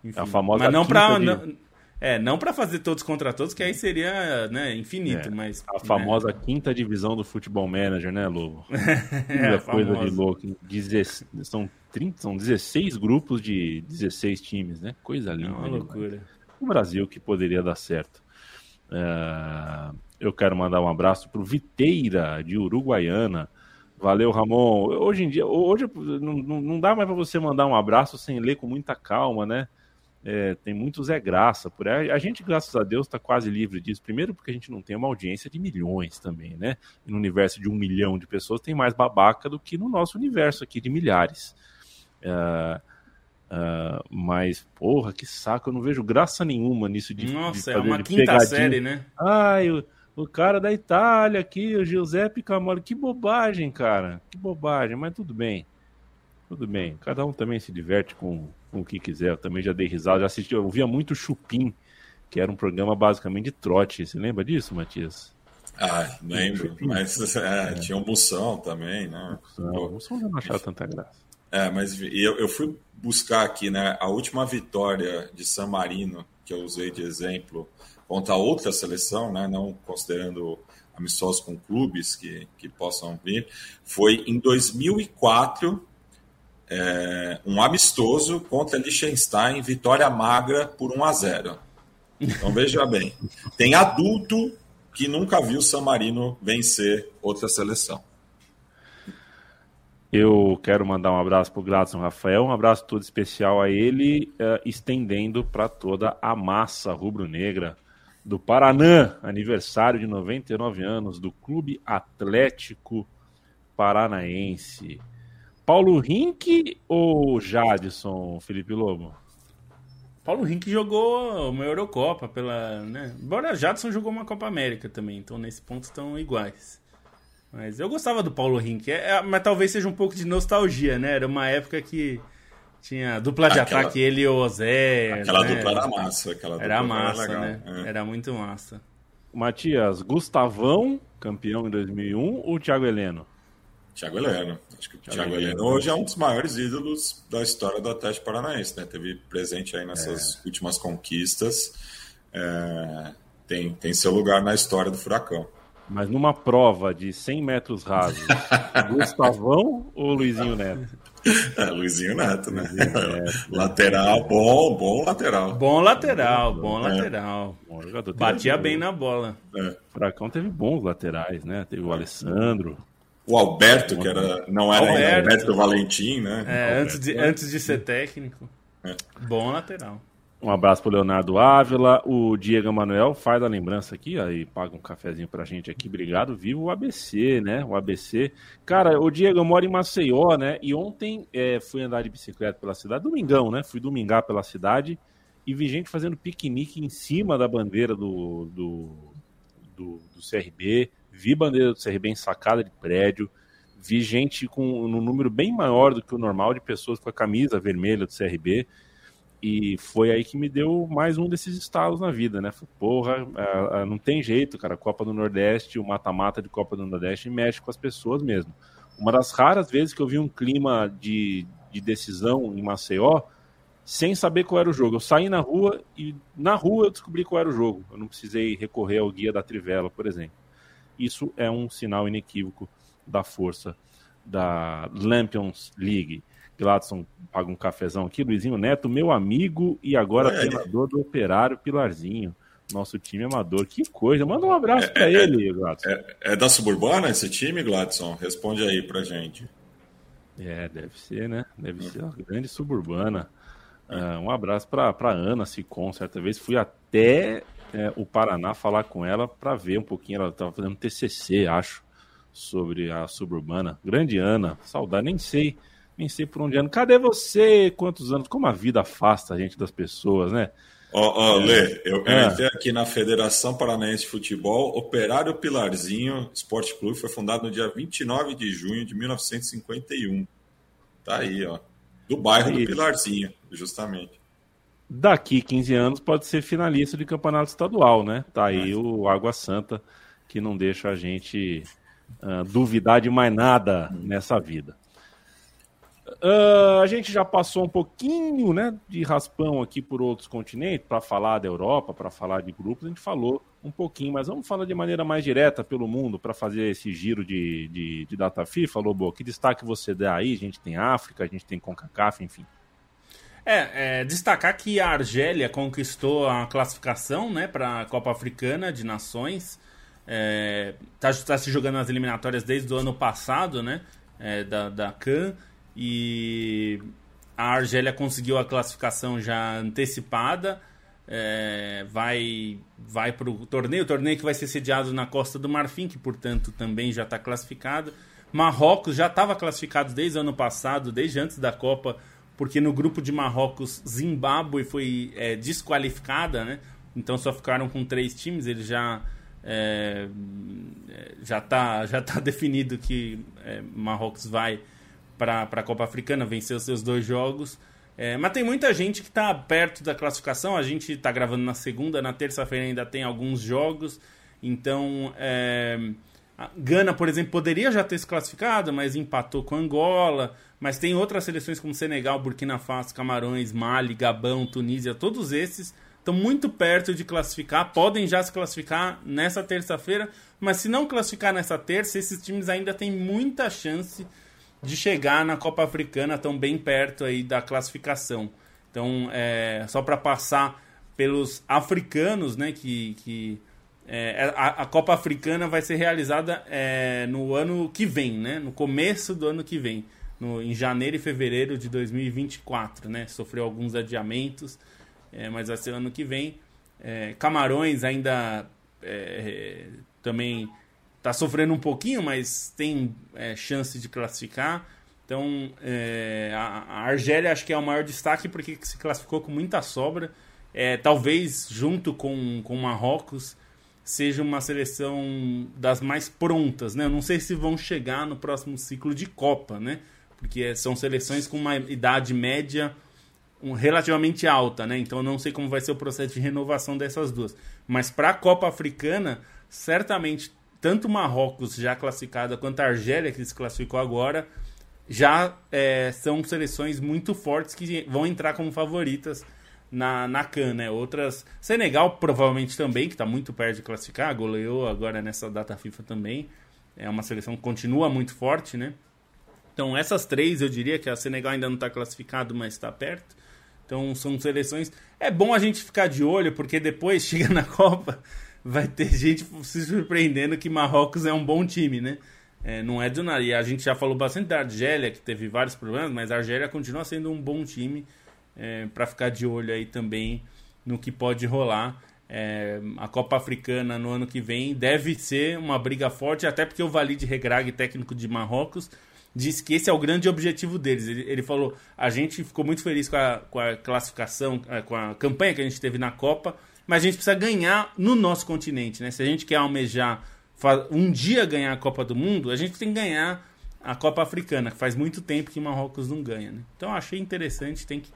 enfim. A famosa mas não para de... É, não para fazer todos contra todos, que aí seria né, infinito, é, mas... A famosa né? quinta divisão do futebol manager, né, Lobo? <laughs> é, coisa de louco. Deze... São, 30, são 16 grupos de 16 times, né? Coisa linda. É uma loucura. O Brasil que poderia dar certo. Uh, eu quero mandar um abraço pro Viteira, de Uruguaiana. Valeu, Ramon. Hoje em dia, hoje não, não dá mais para você mandar um abraço sem ler com muita calma, né? É, tem muito Zé Graça por aí. A gente, graças a Deus, está quase livre disso. Primeiro, porque a gente não tem uma audiência de milhões também, né? E no universo de um milhão de pessoas tem mais babaca do que no nosso universo aqui de milhares. Uh, uh, mas, porra, que saco, eu não vejo graça nenhuma nisso de. Nossa, de é uma quinta pegadinha. série, né? Ai, o, o cara da Itália aqui, o Giuseppe Camoli. Que bobagem, cara. Que bobagem, mas tudo bem. Tudo bem. Cada um também se diverte com com o que quiser. Eu também já dei risada, já assisti, eu via muito Chupim, que era um programa basicamente de trote. Você lembra disso, Matias? Ah, lembro. Mas é, é. tinha um Moção também, né? O Moção não achava tanta graça. É, mas eu, eu fui buscar aqui, né? A última vitória de San Marino, que eu usei de exemplo, contra outra seleção, né? Não considerando amistosos com clubes que, que possam vir, foi em 2004 é, um amistoso contra Liechtenstein, vitória magra por 1 a 0. Então veja bem, tem adulto que nunca viu San Marino vencer outra seleção. Eu quero mandar um abraço para o Gladson Rafael, um abraço todo especial a ele, uh, estendendo para toda a massa rubro-negra do Paraná, aniversário de 99 anos do Clube Atlético Paranaense. Paulo Rink ou Jadson, Felipe Lobo? Paulo Rink jogou uma Eurocopa pela. Né? Embora Jadson jogou uma Copa América também, então nesse ponto estão iguais. Mas eu gostava do Paulo Rink, é, é, mas talvez seja um pouco de nostalgia, né? Era uma época que tinha dupla de aquela, ataque, ele e o Zé. Aquela né? dupla era massa. Aquela era massa, era né? É. Era muito massa. Matias, Gustavão, campeão em 2001 ou Thiago Heleno? Thiago Heleno. Acho que o Thiago, Thiago Heleno hoje é um dos maiores ídolos da história do Atlético Paranaense, né? Teve presente aí nessas é. últimas conquistas. É, tem, tem seu lugar na história do Furacão. Mas numa prova de 100 metros rasos, <laughs> Gustavão ou Luizinho Neto? É, Luizinho Neto, né? Luizinho Neto. <laughs> lateral, bom, bom lateral. Bom lateral, bom é. lateral. Bom jogador. Batia bem na bola. É. O Furacão teve bons laterais, né? Teve o Alessandro. O Alberto, que era, não era Alberto, Alberto Valentim, né? É, antes, de, antes de ser técnico. É. Bom lateral. Um abraço pro Leonardo Ávila, o Diego Manuel faz a lembrança aqui, aí paga um cafezinho pra gente aqui, obrigado. Viva o ABC, né? O ABC. Cara, o Diego, eu moro em Maceió, né? E ontem é, fui andar de bicicleta pela cidade, domingão, né? Fui domingar pela cidade e vi gente fazendo piquenique em cima da bandeira do, do, do, do CRB, vi bandeira do CRB em sacada de prédio, vi gente com um número bem maior do que o normal de pessoas com a camisa vermelha do CRB. E foi aí que me deu mais um desses estalos na vida, né? Porra, não tem jeito, cara. Copa do Nordeste, o mata-mata de Copa do Nordeste mexe com as pessoas mesmo. Uma das raras vezes que eu vi um clima de, de decisão em Maceió sem saber qual era o jogo. Eu saí na rua e na rua eu descobri qual era o jogo. Eu não precisei recorrer ao guia da Trivela, por exemplo. Isso é um sinal inequívoco da força da Lampions League. Gladson paga um cafezão aqui. Luizinho Neto, meu amigo e agora é, treinador do Operário Pilarzinho. Nosso time amador. Que coisa. Manda um abraço é, para é, ele, Gladson. É, é, da Suburbana esse time, Gladson? Responde aí pra gente. É, deve ser, né? Deve ser uma grande suburbana. Uh, um abraço para Ana Sicom. Certa vez fui até é, o Paraná falar com ela para ver um pouquinho. Ela estava fazendo TCC, acho, sobre a suburbana. Grande Ana, saudade, nem sei nem sei por onde anda. Cadê você? Quantos anos? Como a vida afasta a gente das pessoas, né? Ó, oh, oh, Lê, eu, é. entrei aqui na Federação Paranaense de Futebol, Operário Pilarzinho Esporte Clube foi fundado no dia 29 de junho de 1951. Tá aí, ó. Do bairro do Pilarzinho, justamente. Daqui 15 anos pode ser finalista de campeonato estadual, né? Tá aí é. o Água Santa, que não deixa a gente uh, duvidar de mais nada nessa vida. Uh, a gente já passou um pouquinho né, de raspão aqui por outros continentes para falar da Europa, para falar de grupos, a gente falou um pouquinho, mas vamos falar de maneira mais direta pelo mundo para fazer esse giro de, de, de data FIFA, Lobo. Que destaque você dá aí? A gente tem África, a gente tem CONCACAF, enfim. É, é, destacar que a Argélia conquistou a classificação né, para a Copa Africana de Nações. Está é, tá se jogando nas eliminatórias desde o ano passado, né? É, da, da CAN e a Argélia conseguiu a classificação já antecipada. É, vai vai para o torneio, o torneio que vai ser sediado na Costa do Marfim, que portanto também já está classificado. Marrocos já estava classificado desde o ano passado, desde antes da Copa, porque no grupo de Marrocos, Zimbábue foi é, desqualificada, né? Então só ficaram com três times, ele já é, já está já tá <laughs> definido que é, Marrocos vai para a Copa Africana, venceu seus dois jogos. É, mas tem muita gente que está perto da classificação. A gente está gravando na segunda, na terça-feira ainda tem alguns jogos. Então, é, Gana, por exemplo, poderia já ter se classificado, mas empatou com Angola. Mas tem outras seleções como Senegal, Burkina Faso, Camarões, Mali, Gabão, Tunísia. Todos esses estão muito perto de classificar. Podem já se classificar nessa terça-feira. Mas se não classificar nessa terça, esses times ainda têm muita chance de chegar na Copa Africana tão bem perto aí da classificação. Então, é, só para passar pelos africanos, né, que, que é, a, a, Copa Africana vai ser realizada é, no ano que vem, né, no começo do ano que vem, no, em janeiro e fevereiro de 2024, né, sofreu alguns adiamentos, é, mas vai ser ano que vem. É, Camarões ainda é, também está sofrendo um pouquinho, mas tem é, chance de classificar. Então, é, a, a, Argélia acho que é o maior destaque porque se classificou com muita sobra. É, talvez, junto com, com Marrocos, seja uma seleção das mais prontas. Né? Eu não sei se vão chegar no próximo ciclo de Copa, né? Porque são seleções com uma idade média relativamente alta. Né? Então, não sei como vai ser o processo de renovação dessas duas. Mas para a Copa Africana, certamente tanto Marrocos já classificada quanto a Argélia, que se classificou agora, já é, são seleções muito fortes que vão entrar como favoritas na, na CAN, né? Outras. Senegal provavelmente também, que está muito perto de classificar, goleou agora nessa data FIFA também. É uma seleção que continua muito forte, né? Então, essas três eu diria que a Senegal ainda não está classificado, mas está perto. Então, são seleções. É bom a gente ficar de olho, porque depois <laughs> chega na Copa vai ter gente se surpreendendo que Marrocos é um bom time, né? É, não é do nada. E a gente já falou bastante da Argélia, que teve vários problemas, mas a Argélia continua sendo um bom time. é, para ficar de olho aí também no que pode rolar. É, a Copa Africana no ano que vem deve ser uma briga forte, até porque o Valide Regrag, técnico de Marrocos, disse que esse é o grande objetivo deles. Ele, ele falou: a gente ficou muito feliz com a, com a classificação, é, com a campanha que a gente teve na Copa, mas a gente precisa ganhar no nosso continente. Né? Se a gente quer almejar um dia ganhar a Copa do Mundo, a gente tem que ganhar a Copa Africana, que faz muito tempo que Marrocos não ganha. Né? Então achei interessante, tem que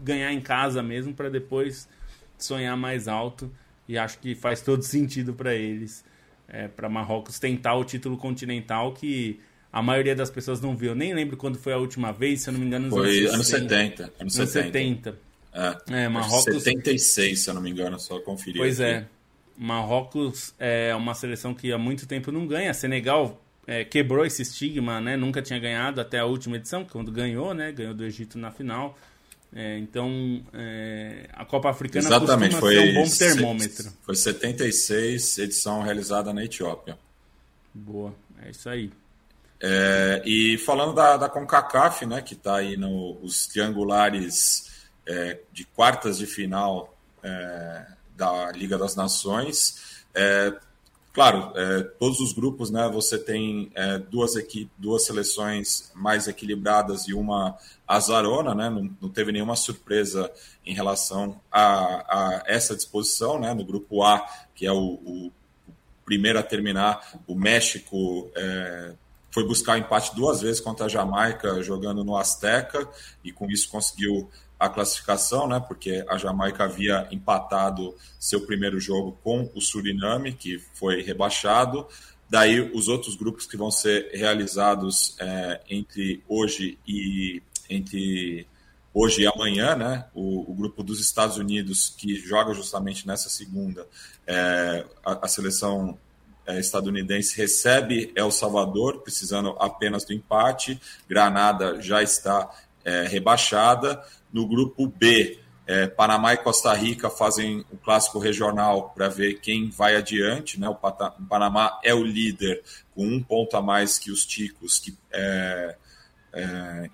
ganhar em casa mesmo para depois sonhar mais alto e acho que faz todo sentido para eles, é, para Marrocos tentar o título continental que a maioria das pessoas não viu. Nem lembro quando foi a última vez, se eu não me engano, nos foi anos 70. Anos 70. 70. É, é Marrocos. 76, se eu não me engano, só conferir. Pois aqui. é. Marrocos é uma seleção que há muito tempo não ganha. Senegal é, quebrou esse estigma, né? Nunca tinha ganhado até a última edição, quando ganhou, né? Ganhou do Egito na final. É, então, é, a Copa Africana Exatamente, foi um bom termômetro. Foi 76, edição realizada na Etiópia. Boa, é isso aí. É, e falando da, da CONCACAF, né, que está aí nos triangulares é, de quartas de final é, da Liga das Nações, é, Claro, é, todos os grupos, né? Você tem é, duas equipes, duas seleções mais equilibradas e uma azarona, né? Não, não teve nenhuma surpresa em relação a, a, essa disposição, né? No grupo A, que é o, o primeiro a terminar, o México foi buscar empate duas vezes contra a Jamaica, jogando no Azteca, e com isso conseguiu a classificação, né? Porque a Jamaica havia empatado seu primeiro jogo com o Suriname, que foi rebaixado. Daí os outros grupos que vão ser realizados é, entre hoje e entre hoje e amanhã, né? O, o, grupo dos Estados Unidos que joga justamente nessa segunda, é, a, a, seleção estadunidense recebe El Salvador, precisando apenas do empate. Granada já está é, rebaixada. No grupo B, é, Panamá e Costa Rica fazem o clássico regional para ver quem vai adiante. Né? O, Panamá é o líder com um ponto a mais que os Ticos, que, é, é,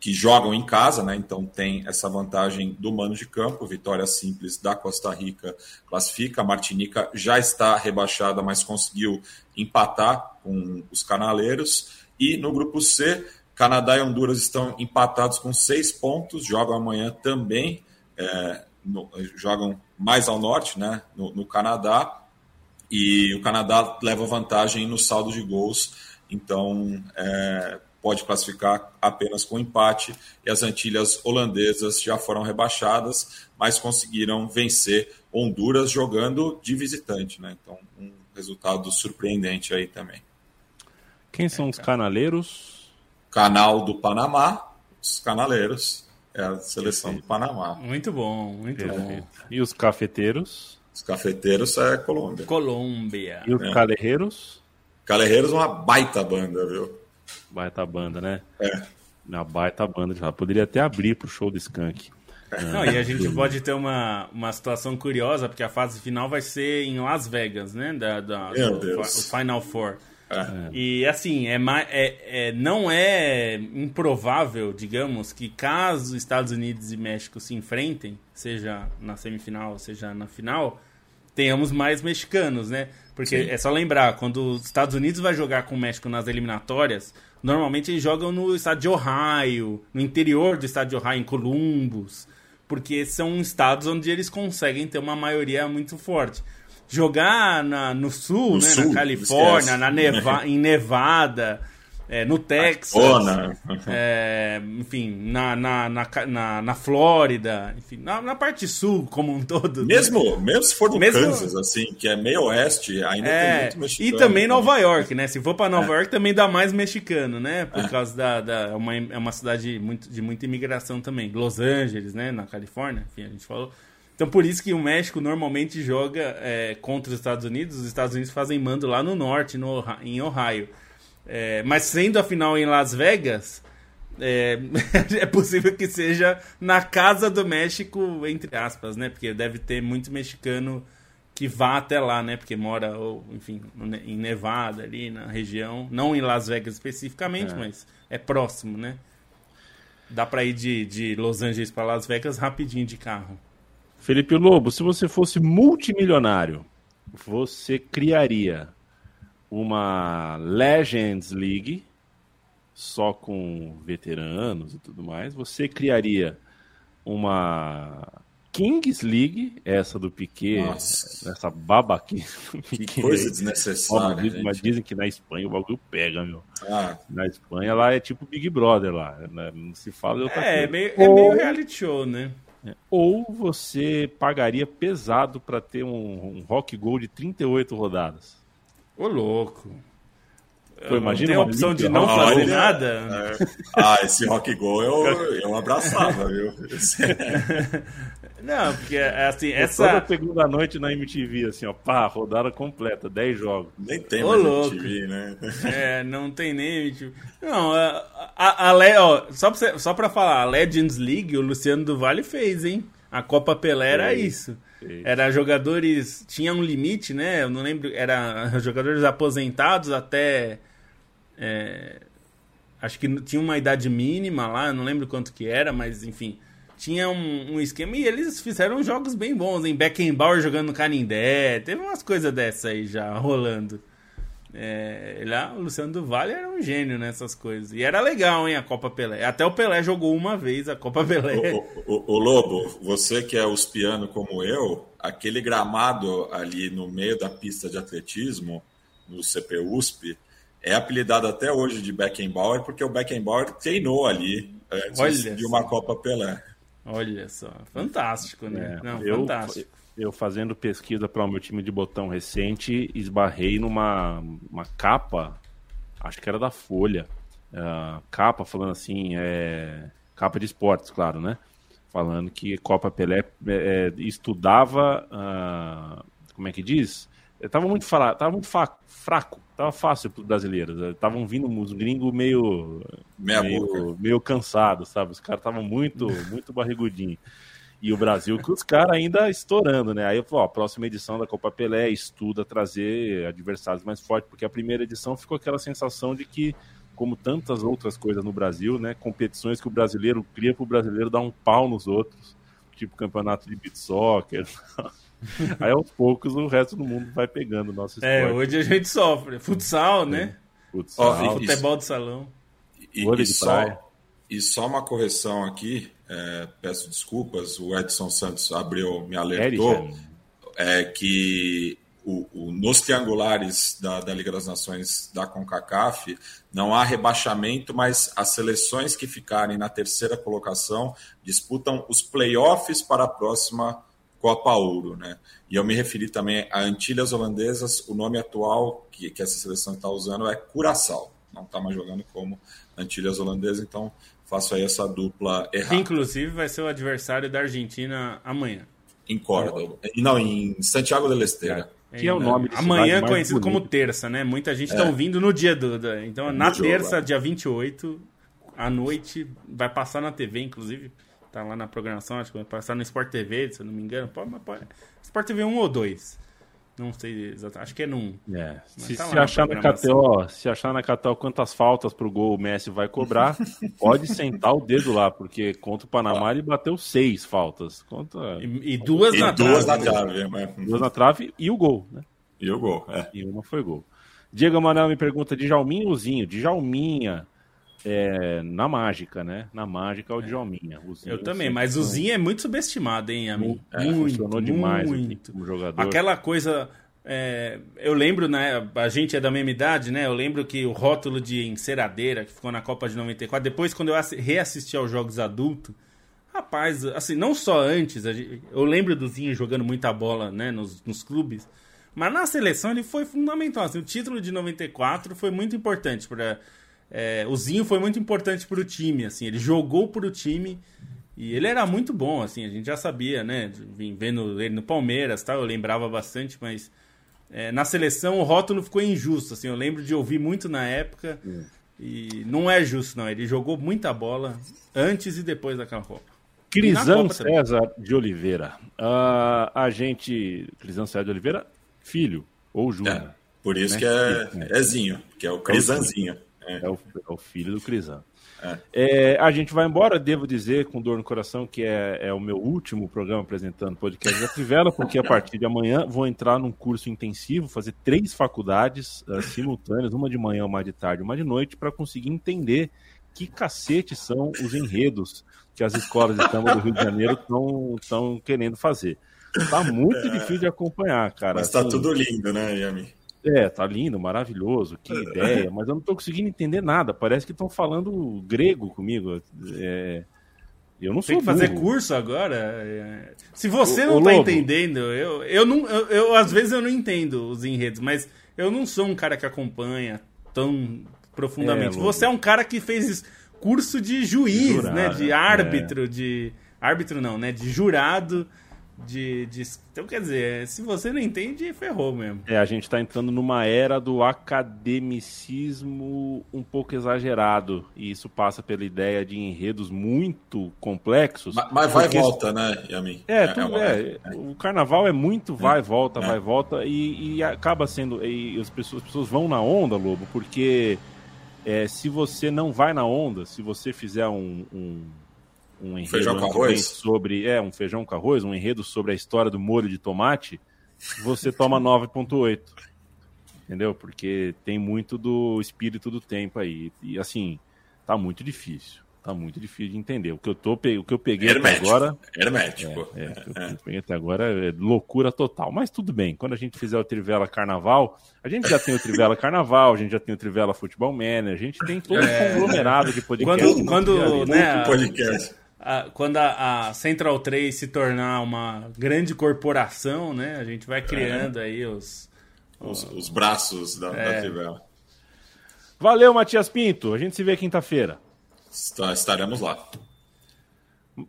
que jogam em casa, né? então tem essa vantagem do mano de campo. Vitória simples da Costa Rica classifica. A Martinica já está rebaixada, mas conseguiu empatar com os canaleiros. E no grupo C, Canadá e Honduras estão empatados com seis pontos, jogam amanhã também, é, no, jogam mais ao norte, né, no, no, Canadá, e o Canadá leva vantagem no saldo de gols, então é, pode classificar apenas com empate, e as Antilhas holandesas já foram rebaixadas, mas conseguiram vencer Honduras jogando de visitante, né, então um resultado surpreendente aí também. Quem são os canaleiros? Canal do Panamá, os canaleiros, é a seleção do Panamá. Muito bom, muito bom. E os cafeteiros? Os cafeteiros é Colômbia. Colômbia. E os é. calerreiros? Calerreiros é uma baita banda, viu? Baita banda, né? É. Uma baita banda. Já poderia até abrir pro show do Skank. Não, e a gente pode ter uma, uma situação curiosa, porque a fase final vai ser em Las Vegas, né? Da, da, Meu do, Deus. O Final Four. É. E assim, é, é, é, não é improvável, digamos, que caso Estados Unidos e México se enfrentem, seja na semifinal, seja na final, tenhamos mais mexicanos, né? Porque Sim. é só lembrar, quando os Estados Unidos vai jogar com o México nas eliminatórias, normalmente eles jogam no estado de Ohio, no interior do estado de Ohio, em Columbus, porque são estados onde eles conseguem ter uma maioria muito forte. Jogar na, no sul, no né, sul, na Califórnia, na Neva, <laughs> em Nevada, é, no Texas, é, enfim, na, na, na, na, Flórida, enfim, na, na, parte sul como um todo. Né? Mesmo, né? mesmo se for no mesmo, Kansas, assim, que é meio oeste, ainda é, tem muito mexicano. E também Nova York, né? Se for para Nova é. York também dá mais mexicano, né? Por é. causa da, da é uma, é uma cidade muito, de muita imigração também. Los Angeles, né? Na Califórnia, enfim, a gente falou. Então por isso que o México normalmente joga é, contra os Estados Unidos. Os Estados Unidos fazem mando lá no norte, no, em Ohio. É, mas sendo a final em Las Vegas, é, <laughs> é, possível que seja na casa do México, entre aspas, né? Porque deve ter muito mexicano que vá até lá, né? Porque mora, ou, enfim, em Nevada, ali na região. Não em Las Vegas especificamente, é. mas é próximo, né? Dá pra ir de, de Los Angeles para Las Vegas rapidinho de carro. Felipe Lobo, se você fosse multimilionário, você criaria uma Legends League só com veteranos e tudo mais. Você criaria uma Kings League, essa do Piquet, Nossa. essa babaquinha. Que coisa desnecessária. mas dizem que na Espanha o bagulho pega, meu. Ah. Na Espanha lá é tipo Big Brother lá, né? não se fala de outra é, coisa. Meio, é meio reality show, né? É. Ou você pagaria pesado para ter um, um Rock Gold de 38 rodadas. Ô, louco. Pô, imagina tem a opção de não fazer nada? É. Ah, esse rock go eu, eu abraçava, viu? Não, porque é assim, essa. Toda segunda noite na MTV, assim, ó, pá, rodada completa, 10 jogos. Nem tem Ô, mais louco. MTV, né? É, não tem nem MTV. Não, a, a, a, ó, só, pra, só pra falar, a Legends League, o Luciano do Vale fez, hein? A Copa Pelé era isso. Era jogadores. Tinha um limite, né? Eu não lembro. Era <laughs> jogadores aposentados até é, acho que tinha uma idade mínima lá, não lembro quanto que era, mas enfim. Tinha um, um esquema e eles fizeram jogos bem bons, em Beckenbauer jogando no Canindé, teve umas coisas dessa aí já rolando. É, lá, o Luciano do Vale era um gênio nessas coisas. E era legal, hein, a Copa Pelé. Até o Pelé jogou uma vez a Copa Pelé. O, o, o Lobo, você que é uspiano como eu, aquele gramado ali no meio da pista de atletismo, no CPUSP, é apelidado até hoje de Beckenbauer porque o Beckenbauer treinou ali antes Olha de uma Copa Pelé. Olha só, fantástico, né? É, Não, eu, fantástico. Eu fazendo pesquisa para o meu time de botão recente, esbarrei numa uma capa, acho que era da Folha, uh, capa falando assim, é, capa de esportes, claro, né? Falando que Copa Pelé é, estudava, uh, como é que diz? Tava muito, tava muito fraco tava fácil para os brasileiros. Estavam vindo uns gringos meio, Meia meio, boca. meio cansados, sabe? Os caras estavam muito, muito barrigudinhos. E o Brasil com os caras ainda estourando, né? Aí eu falei, ó, a próxima edição da Copa Pelé estuda trazer adversários mais fortes, porque a primeira edição ficou aquela sensação de que, como tantas outras coisas no Brasil, né? Competições que o brasileiro cria para o brasileiro dar um pau nos outros, tipo campeonato de beat soccer. <laughs> Aí aos poucos o resto do mundo vai pegando o nosso é, esporte. É, hoje a gente sofre. Futsal, né? Futsal. Oh, futebol de salão. E, e, só, e só uma correção aqui, é, peço desculpas, o Edson Santos abriu, me alertou, é que o, o, nos triangulares da, da, Liga das Nações da CONCACAF não há rebaixamento, mas as seleções que ficarem na terceira colocação disputam os playoffs para a próxima Copa Ouro, né? E eu me referi também a Antilhas Holandesas, o nome atual que, que essa seleção está usando é Curaçao, não está mais jogando como Antilhas Holandesas, então faço aí essa dupla errada. Inclusive vai ser o adversário da Argentina amanhã. Em Córdoba. Não, em Santiago del Estero. Que é o nome Amanhã conhecido bonito. como terça, né? Muita gente está é. ouvindo no dia do. Então, é na terça, jogo, dia 28, à noite, vai passar na TV, inclusive tá lá na programação, acho que vai passar no Sport TV, se eu não me engano. Pode, pode. Sport TV 1 ou 2. Não sei exatamente, acho que é num. É. Se, tá se achar na KTO, se achar na KTO quantas faltas pro gol o Messi vai cobrar, <laughs> pode sentar o dedo lá, porque contra o Panamá ele bateu seis faltas. Contra... E, e duas e na duas trave. Na trave né? Duas na trave e o gol, né? E o gol, é. E uma foi gol. Diego Manuel me pergunta de Jalminha ou Zinho? De Jalminha é, na mágica, né? Na mágica é o Djalminha. Eu também, mas o Zinho é muito subestimado, hein, amigo? É, muito, funcionou demais muito. como jogador. Aquela coisa. É, eu lembro, né? A gente é da mesma idade, né? Eu lembro que o rótulo de enceradeira que ficou na Copa de 94, depois quando eu reassisti aos jogos adultos, rapaz, assim, não só antes, eu lembro do Zinho jogando muita bola, né? Nos, nos clubes. Mas na seleção ele foi fundamental. Assim, o título de 94 foi muito importante para é, o Zinho foi muito importante para o time, assim, ele jogou para o time e ele era muito bom, assim, a gente já sabia, né? Vim vendo ele no Palmeiras, tá? Eu lembrava bastante, mas é, na seleção o rótulo ficou injusto, assim, eu lembro de ouvir muito na época hum. e não é justo, não. Ele jogou muita bola antes e depois daquela Copa. Crisan César também. de Oliveira, uh, a gente, Crisan César de Oliveira, filho ou Júnior. É, por isso né? que é, é Zinho, que é o Crisanzinho. É. é, o, é o filho do Crisan. É. É, a gente vai embora, devo dizer, com dor no coração, que é, é o meu último programa apresentando podcast da Trivela, porque a partir de amanhã vou entrar num curso intensivo, fazer três faculdades uh, simultâneas, uma de manhã, uma de tarde, uma de noite, para conseguir entender que cacete são os enredos que as escolas de samba do Rio de Janeiro estão querendo fazer. Tá muito difícil de acompanhar, cara. Mas tá assim, tudo lindo, né, Yami? É, tá lindo, maravilhoso, que ideia, mas eu não tô conseguindo entender nada. Parece que estão falando grego comigo. É, eu não Tem que fazer curso agora. É, se você o, não o tá Lobo. entendendo, eu, eu não. Eu, eu, às vezes eu não entendo os enredos, mas eu não sou um cara que acompanha tão profundamente. É, você é um cara que fez curso de juiz, Jurado, né? De árbitro, é. de. Árbitro não, né? De jurado de, de, Então, quer dizer, se você não entende, ferrou mesmo. É, a gente está entrando numa era do academicismo um pouco exagerado. E isso passa pela ideia de enredos muito complexos. Mas, mas vai e volta, né, Yamin? É, é, tudo, é, é, O carnaval é muito vai e volta, é. vai e volta. E, e, acaba sendo. E as pessoas, as pessoas vão na onda, Lobo, porque é, se você não vai na onda, se você fizer um, um um enredo feijão com arroz? sobre é um feijão com arroz, um enredo sobre a história do molho de tomate, você toma <laughs> 9.8. Entendeu? Porque tem muito do espírito do tempo aí. E assim, tá muito difícil. Tá muito difícil de entender. O que eu, tô, o que eu peguei Hermético. até agora. Hermético. É, é, o que eu peguei até agora é loucura total. Mas tudo bem. Quando a gente fizer o Trivela Carnaval, a gente já tem o Trivela <laughs> Carnaval, a gente já tem o Trivela Futebol Manager, a gente tem todo é. um conglomerado de podcast. Quando, quando né, podcast a, quando a, a, Central 3 se tornar uma grande corporação, né? A gente vai criando é. aí os, os, os, braços da, é. da Valeu, Matias Pinto. A gente se vê quinta-feira. Estaremos lá.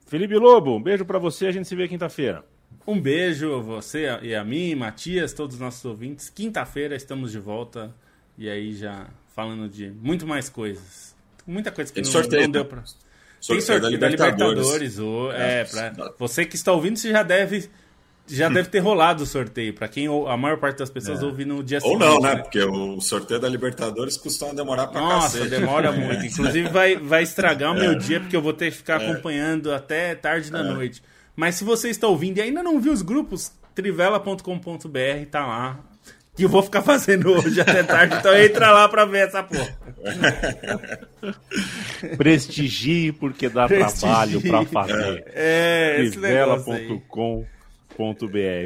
Felipe Lobo, um beijo para você. A gente se vê quinta-feira. Um beijo a você e a mim, Matias, todos os nossos ouvintes. Quinta-feira estamos de volta e aí já falando de muito mais coisas. Muita coisa que não, sorteio, não deu para tem sorteio da Libertadores. Libertadores oh, é, pra, você que está ouvindo, você já deve já <laughs> deve ter rolado o sorteio. Para quem a maior parte das pessoas é. ouve no dia seguinte. Ou não, né? Porque o sorteio da Libertadores costuma demorar para Nossa, cacete. demora muito. <laughs> Inclusive vai, vai estragar o meu é. dia, porque eu vou ter que ficar é. acompanhando até tarde da é. noite. Mas se você está ouvindo e ainda não viu os grupos, trivela.com.br tá lá que eu vou ficar fazendo hoje até tarde, então entra lá pra ver essa porra. <laughs> Prestigie porque dá Prestigie. trabalho pra fazer. É, Trivela.com.br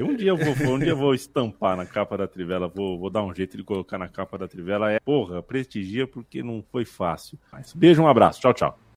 Um dia eu vou, um dia eu vou estampar na capa da Trivela, vou, vou dar um jeito de colocar na capa da Trivela. É, porra, prestigia porque não foi fácil. Mas beijo, um abraço. Tchau, tchau.